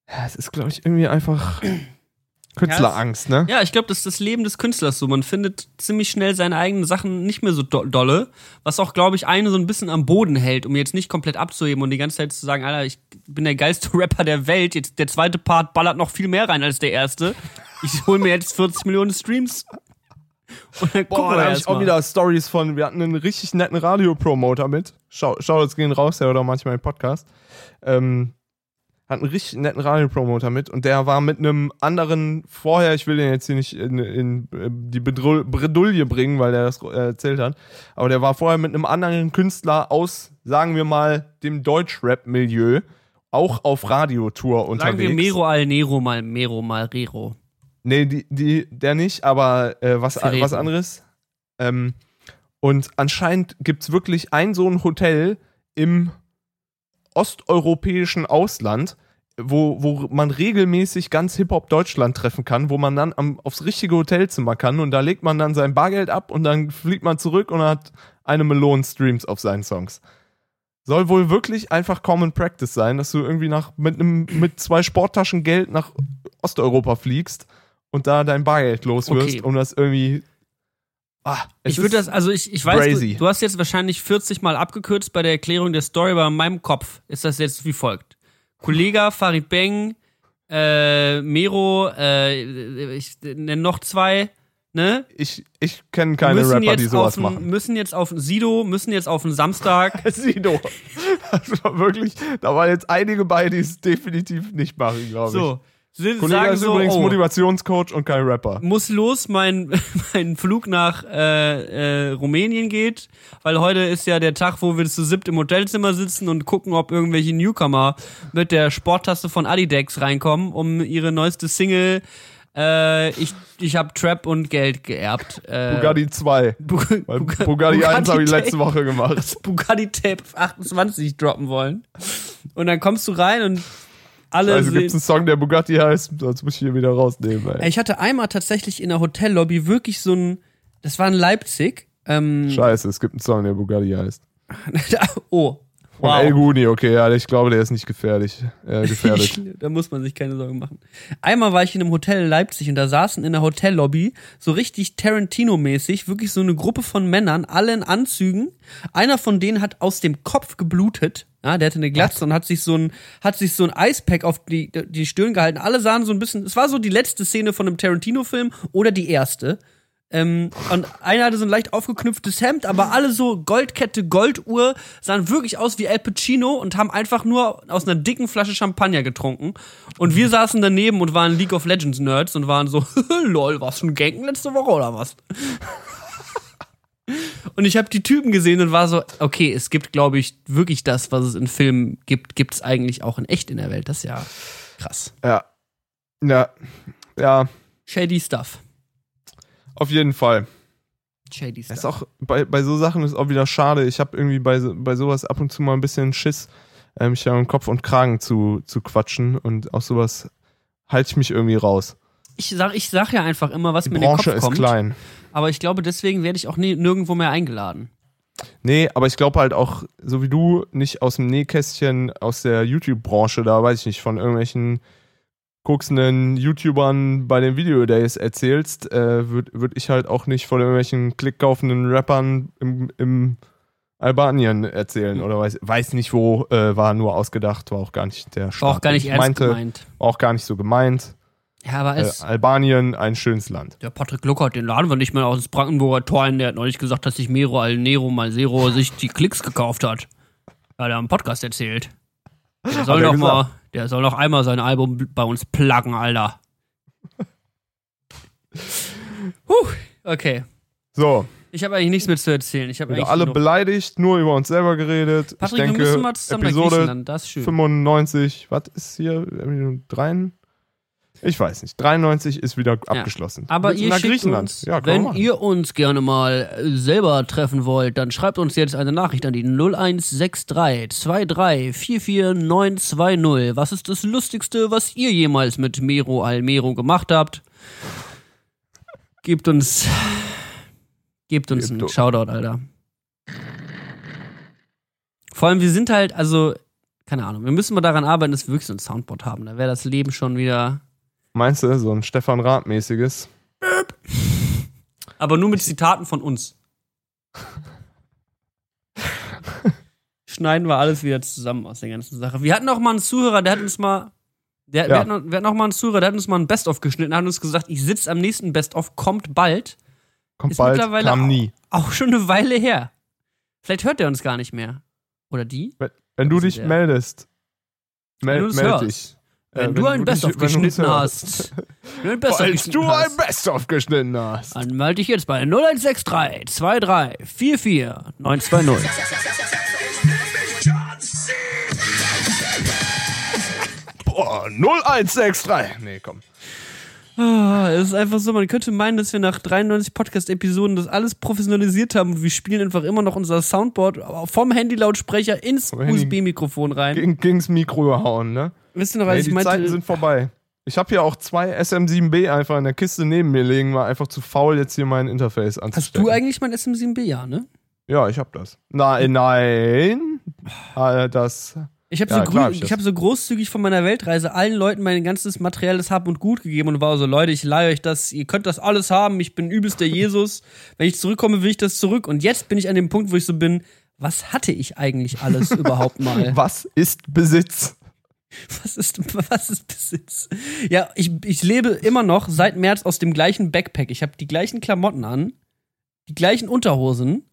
Ja, es ist, glaube ich, irgendwie einfach Künstlerangst, ne? Ja, ich glaube, das ist das Leben des Künstlers so. Man findet ziemlich schnell seine eigenen Sachen nicht mehr so do dolle, was auch, glaube ich, einen so ein bisschen am Boden hält, um jetzt nicht komplett abzuheben und die ganze Zeit zu sagen, Alter, ich bin der geilste Rapper der Welt, jetzt der zweite Part ballert noch viel mehr rein als der erste. Ich hol mir jetzt 40 Millionen Streams. Und dann Boah, da habe ich auch mal. wieder Stories von. Wir hatten einen richtig netten Radiopromoter mit. Schau, schau jetzt gehen raus, der auch manchmal den Podcast. Ähm, hat einen richtig netten Radiopromoter mit und der war mit einem anderen vorher, ich will den jetzt hier nicht in, in äh, die Bedrull- Bredouille bringen, weil der das äh, erzählt hat, aber der war vorher mit einem anderen Künstler aus, sagen wir mal, dem Deutschrap-Milieu, auch auf Radiotour unterwegs. Sagen wir Mero al Nero mal Mero mal Rero. Nee, die, die, der nicht, aber äh, was, was anderes. Ähm, und anscheinend gibt es wirklich ein so ein Hotel im osteuropäischen Ausland, wo, wo man regelmäßig ganz Hip-Hop Deutschland treffen kann, wo man dann am, aufs richtige Hotelzimmer kann und da legt man dann sein Bargeld ab und dann fliegt man zurück und hat eine Million Streams auf seinen Songs. Soll wohl wirklich einfach Common Practice sein, dass du irgendwie nach, mit, einem, mit zwei Sporttaschen Geld nach Osteuropa fliegst und da dein Bargeld los wirst, Okay. um das irgendwie. Ah, Ich würde das, also ich, ich weiß, du, du hast jetzt wahrscheinlich 40 Mal abgekürzt bei der Erklärung der Story, aber in meinem Kopf ist das jetzt wie folgt. Kollege Farid Beng, äh, Mero, äh, ich nenne noch zwei, ne? Ich, ich kenne keine müssen Rapper, jetzt die sowas auf ein, machen. Müssen jetzt auf Sido, müssen jetzt auf einen Samstag. Sido. Das war wirklich, da waren jetzt einige bei, die es definitiv nicht machen, glaube ich. so, Kollege sagen ist so, übrigens oh, Motivationscoach und kein Rapper. muss los, mein, mein Flug nach äh, äh, Rumänien geht, weil heute ist ja der Tag, wo wir zu siebt im Hotelzimmer sitzen und gucken, ob irgendwelche Newcomer mit der Sporttaste von Adidex reinkommen, um ihre neueste Single äh, ich, ich habe Trap und Geld geerbt. Äh, Bugatti 2. Bu Weil Buga- Bugatti 1 habe ich letzte Woche gemacht. Bugatti Tape 28 droppen wollen. Und dann kommst du rein und alle Also gibt es einen Song, der Bugatti heißt, sonst muss ich hier wieder rausnehmen. Ey. Ich hatte einmal tatsächlich in der Hotellobby wirklich so ein, das war in Leipzig. Ähm, Scheiße, es gibt einen Song, der Bugatti heißt. oh, Wow. El Guni, okay, ja, ich glaube, der ist nicht gefährlich. Äh, gefährlich. Ich, da muss man sich keine Sorgen machen. Einmal war ich in einem Hotel in Leipzig und da saßen in der Hotellobby so richtig Tarantino-mäßig wirklich so eine Gruppe von Männern, alle in Anzügen. Einer von denen hat aus dem Kopf geblutet. Ja, der hatte eine Glatze und hat sich so ein, hat sich so ein Eispack auf die, die Stirn gehalten. Alle sahen so ein bisschen, es war so die letzte Szene von einem Tarantino-Film oder die erste. Ähm, und einer hatte so ein leicht aufgeknüpftes Hemd, aber alle so Goldkette, Golduhr, sahen wirklich aus wie Al Pacino und haben einfach nur aus einer dicken Flasche Champagner getrunken. Und wir saßen daneben und waren League of Legends Nerds und waren so, lol, warst du ein Ganken letzte Woche oder was? und ich habe die Typen gesehen und war so, okay, es gibt, glaube ich, wirklich das, was es in Filmen gibt, gibt es eigentlich auch in echt in der Welt. Das ist ja krass. ja. Ja. Ja, Shady Stuff. Auf jeden Fall. Shady Das ist Stuff. auch bei, bei so Sachen ist auch wieder schade. Ich habe irgendwie bei, bei sowas ab und zu mal ein bisschen Schiss, äh, mich ja um Kopf und Kragen zu, zu quatschen und aus sowas halte ich mich irgendwie raus. ich sag, ich sag ja einfach immer, was Die mir in den Branche Kopf ist kommt. klein. Aber ich glaube, deswegen werde ich auch nie, nirgendwo mehr eingeladen. Nee, aber ich glaube halt auch, so wie du nicht aus dem Nähkästchen aus der YouTube-Branche, da weiß ich nicht, von irgendwelchen gucksenden YouTubern bei den Video-Days erzählst, äh, würde würd ich halt auch nicht von irgendwelchen klickkaufenden Rappern im, im Albanien erzählen oder weiß, weiß nicht wo, äh, war nur ausgedacht, war auch gar nicht der Staat. War auch gar nicht Ich ernst meinte, gemeint. War auch gar nicht so gemeint. Ja, aber Äh, es, Albanien, ein schönes Land. der Patrick Luckert, den laden wir nicht mehr aus dem Brandenburger Tor ein. Der hat neulich gesagt, dass sich Mero Al Nero mal Zero sich die Klicks gekauft hat. Hat er im Podcast erzählt. Der soll gesagt? mal, der soll noch einmal sein Album bei uns pluggen, Alter. Huh, okay. So, Ich habe eigentlich nichts mehr zu erzählen. Ich habe alle beleidigt, nur über uns selber geredet. Patrick, ich denke, wir müssen mal zusammen Episode Griechenland. Das ist schön. 95, was ist hier? Drei? Ich weiß nicht. 93 ist wieder abgeschlossen. Aber Willst ihr schickt Griechenland. uns, ja, wenn ihr uns gerne mal äh, selber treffen wollt, dann schreibt uns jetzt eine Nachricht an die 0163 23 44 920. Was ist das Lustigste, was ihr jemals mit Mero Almero gemacht habt? Gebt uns, gebt uns Gebt einen. Shoutout, Alter. Vor allem, wir sind halt, also, keine Ahnung, wir müssen mal daran arbeiten, dass wir wirklich so ein Soundboard haben. Da wäre das Leben schon wieder. Meinst du, so ein Stefan Rath-mäßiges? Aber nur mit Zitaten von uns. Schneiden wir alles wieder zusammen aus der ganzen Sache. Wir hatten auch mal einen Zuhörer, der hat uns mal. Der, wir, Ja. hatten, wir hatten auch mal einen Zuhörer, der hat uns mal ein Best-of geschnitten, hat uns gesagt, ich sitze am nächsten Best-of, kommt bald. Kommt Ist bald, mittlerweile kam auch- nie. Auch schon eine Weile her. Vielleicht hört er uns gar nicht mehr. Oder die? Wenn, wenn du dich der- meldest, Wenn meld, dich. Wenn Äh, du ein Best-of wenn geschnitten hast. Wenn du ein Best-of Falls du ein hast. Best-of geschnitten hast. Dann melde dich jetzt bei 0163 23 44 920. Boah, 0163. Nee, komm. Ah, es ist einfach so, man könnte meinen, dass wir nach 93 Podcast-Episoden das alles professionalisiert haben und wir spielen einfach immer noch unser Soundboard vom Handy-Lautsprecher ins. USB-Mikrofon rein. Gegen, gegens Mikro gehauen, ne? Wisst ihr noch, Ey, als die ich meinte, Zeiten sind vorbei. Ich habe hier auch zwei SM7B einfach in der Kiste neben mir liegen, war einfach zu faul, jetzt hier mein Interface hast anzustecken. du eigentlich mein SM7B, ja, ne? Ja, ich habe das. Nein, nein. Ah, das. Ich habe Ja, so, klar hab ich ich das. hab so großzügig von meiner Weltreise allen Leuten mein ganzes materielles Hab und Gut gegeben und war so, Leute, ich leihe euch das, ihr könnt das alles haben, ich bin übelst der Jesus. Wenn ich zurückkomme, will ich das zurück. Und jetzt bin ich an dem Punkt, wo ich so bin, was hatte ich eigentlich alles überhaupt mal? Was ist Besitz? Was ist, was ist Besitz? Ja, ich, ich lebe immer noch seit März aus dem gleichen Backpack. Ich habe die gleichen Klamotten an, die gleichen Unterhosen.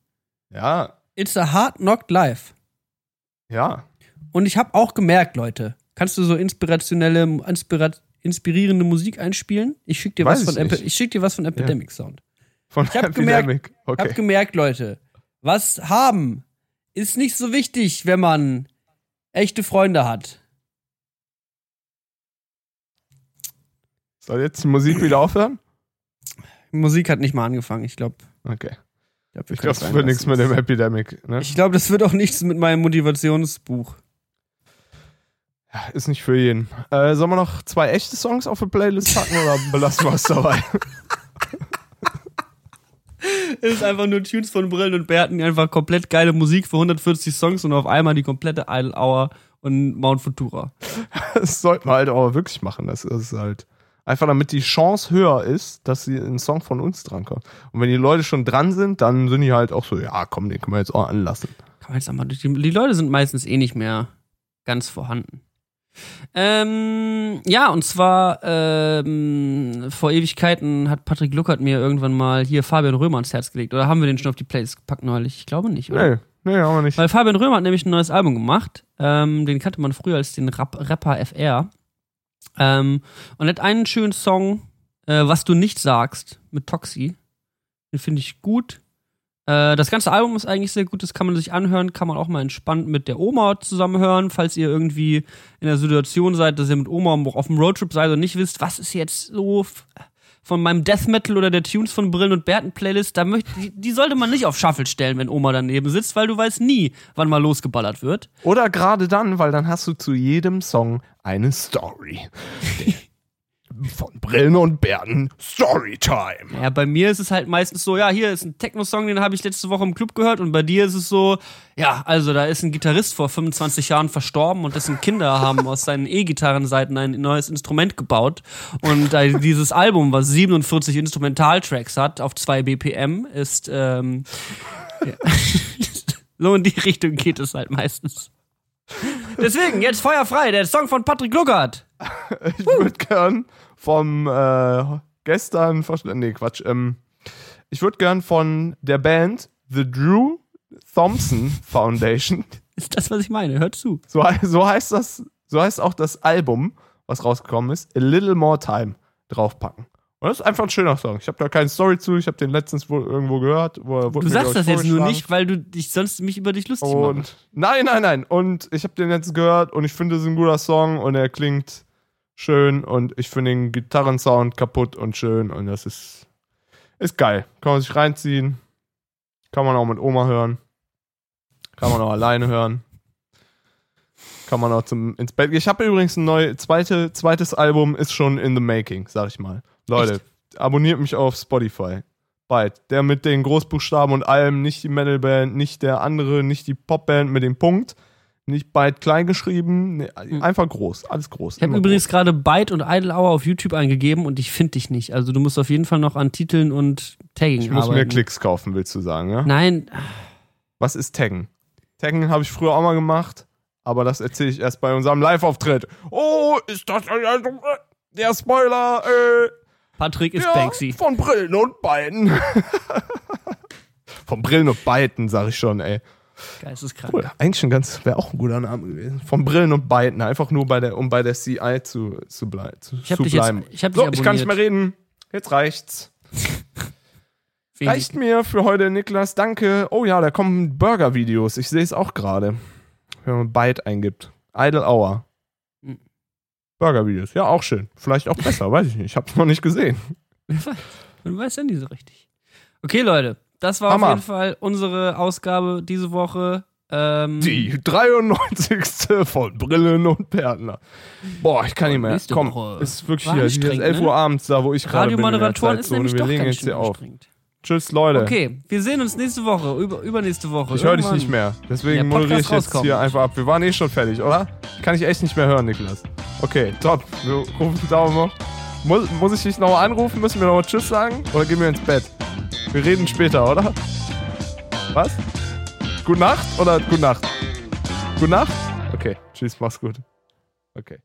Ja, It's a hard knocked life. ja. Und ich habe auch gemerkt, Leute, kannst du so inspirationelle, inspira inspirierende Musik einspielen? Ich schick dir Weiß was von ich Epi nicht. ich schick dir was von Epidemic Sound. Von Ich hab gemerkt- Okay. hab gemerkt, Leute, was haben ist nicht so wichtig, wenn man echte Freunde hat. Soll jetzt die Musik wieder aufhören? Musik hat nicht mal angefangen, ich glaube. Okay. glaub, Ich glaube, es das wird nichts mit dem Epidemic. Ne? Ich glaube, das wird auch nichts mit meinem Motivationsbuch. Ist nicht für jeden. Äh, sollen wir noch zwei echte Songs auf die Playlist packen oder belassen wir es dabei? Es ist einfach nur Tunes von Brillen und Bärten, einfach komplett geile Musik für 140 Songs und auf einmal die komplette Idle Hour und Mount Futura. Das sollten wir halt aber wirklich machen. Das ist halt einfach, damit die Chance höher ist, dass sie einen Song von uns drankommen. Und wenn die Leute schon dran sind, dann sind die halt auch so, ja, komm, den können wir jetzt auch anlassen. Kann man jetzt auch mal, die, die Leute sind meistens eh nicht mehr ganz vorhanden. Ähm, ja, und zwar ähm, vor Ewigkeiten hat Patrick Luckert mir irgendwann mal hier Fabian Römer ans Herz gelegt. Oder haben wir den schon auf die Playlist gepackt neulich? Ich glaube nicht, oder? Nee, nee, haben wir nicht. Weil Fabian Römer hat nämlich ein neues Album gemacht. Ähm, den kannte man früher als den Rap Rapper FR. Ähm, und hat einen schönen Song, äh, Was du nicht sagst, mit Toxi. Den finde ich gut. Äh, das ganze Album ist eigentlich sehr gut, das kann man sich anhören, kann man auch mal entspannt mit der Oma zusammen hören, falls ihr irgendwie in der Situation seid, dass ihr mit Oma auf dem Roadtrip seid und nicht wisst, was ist jetzt so von meinem Death Metal oder der Tunes von Brillen und Bärten Playlist, da möchte, die, die sollte man nicht auf Shuffle stellen, wenn Oma daneben sitzt, weil du weißt nie, wann mal losgeballert wird. Oder gerade dann, weil dann hast du zu jedem Song eine Story. von Brillen und Bärten Storytime. Ja, bei mir ist es halt meistens so, ja, hier ist ein Techno-Song, den habe ich letzte Woche im Club gehört und bei dir ist es so, ja, also da ist ein Gitarrist vor 25 Jahren verstorben und dessen Kinder haben aus seinen E-Gitarrenseiten ein neues Instrument gebaut und äh, dieses Album, was 47 Instrumentaltracks hat, auf 2 BPM, ist, ähm, ja. so in die Richtung geht es halt meistens. Deswegen, jetzt feuerfrei, der Song von Patrick Luckert. Ich würde gern vom äh, gestern, nee, Quatsch, ähm, ich würde gern von der Band The Drew Thompson Foundation, Ist das, was ich meine? Hört zu. so, so heißt das, so heißt auch das Album, was rausgekommen ist, A Little More Time, draufpacken. Und das ist einfach ein schöner Song. Ich habe da keine Story zu, ich habe den letztens wohl irgendwo gehört. Du sagst das jetzt nur nicht, weil du dich sonst mich über dich lustig machst. Nein, nein, nein. Und ich habe den jetzt gehört und ich finde, es ist ein guter Song und er klingt schön und ich finde den Gitarrensound kaputt und schön und das ist, ist geil. Kann man sich reinziehen. Kann man auch mit Oma hören. Kann man auch alleine hören. Kann man auch zum ins Bett gehen. Ich habe übrigens ein neues zweite, zweites Album, ist schon in the making, sag ich mal. Leute, abonniert mich auf Spotify. Bald. Der mit den Großbuchstaben und allem, nicht die Metalband, nicht der andere, nicht die Popband mit dem Punkt. Nicht Byte klein geschrieben, nee, einfach groß, alles groß. Hm. Ich habe übrigens gerade Byte und Idle Hour auf YouTube eingegeben und ich finde dich nicht. Also du musst auf jeden Fall noch an Titeln und Tagging groß. Ich muss arbeiten. mir Klicks kaufen, willst du sagen, ja? Nein, Was ist Taggen? Taggen habe ich früher auch mal gemacht, aber das erzähle ich erst bei unserem Live-Auftritt. Oh, ist das der Spoiler, äh, Patrick ist ja, Banksy. von Brillen und Beiden. von Brillen und Beiden, sag ich schon, ey. Geisteskrank. Cool. Eigentlich schon ganz, wäre auch ein guter Name gewesen. Von Brillen und Beiden, einfach nur bei der, um bei der CI zu, zu, blei zu, Ich hab zu dich jetzt- bleiben. ich hab dich so, ich kann nicht mehr abonniert. reden. Jetzt reicht's. Reicht mir für heute, Niklas. Danke. Oh ja, da kommen Burger-Videos. Ich sehe es auch gerade. Wenn man Byte eingibt. Idle Hour. Mhm. Burger-Videos. Ja, auch schön. Vielleicht auch besser, weiß ich nicht. Ich hab's noch nicht gesehen. Wer weiß. Man weiß ja nie so richtig. Okay, Leute. Das war Hammer. auf jeden Fall unsere Ausgabe diese Woche. Ähm, Die 93. von Brillen und Pertner. Boah, ich kann nicht mehr. Komm, Woche. ist wirklich hier. Es ist anstrengend, 11 ne? Uhr abends, da wo ich gerade bin. in der Radiomoderatoren ist nämlich Wir doch legen ganz jetzt schön hier auf. anstrengend. Tschüss, Leute. Okay, wir sehen uns nächste Woche, über, übernächste Woche. Ich höre dich nicht mehr. Deswegen Podcast moderiere ich jetzt hier einfach ab. Wir waren eh schon fertig, oder? Kann ich echt nicht mehr hören, Niklas. Okay, top. Wir rufen Daumen hoch. Muss, muss ich dich nochmal anrufen? Müssen wir nochmal Tschüss sagen? Oder gehen wir ins Bett? Wir reden später, oder? Was? Gute Nacht oder Gute Nacht? Gute Nacht? Okay, tschüss, mach's gut. Okay.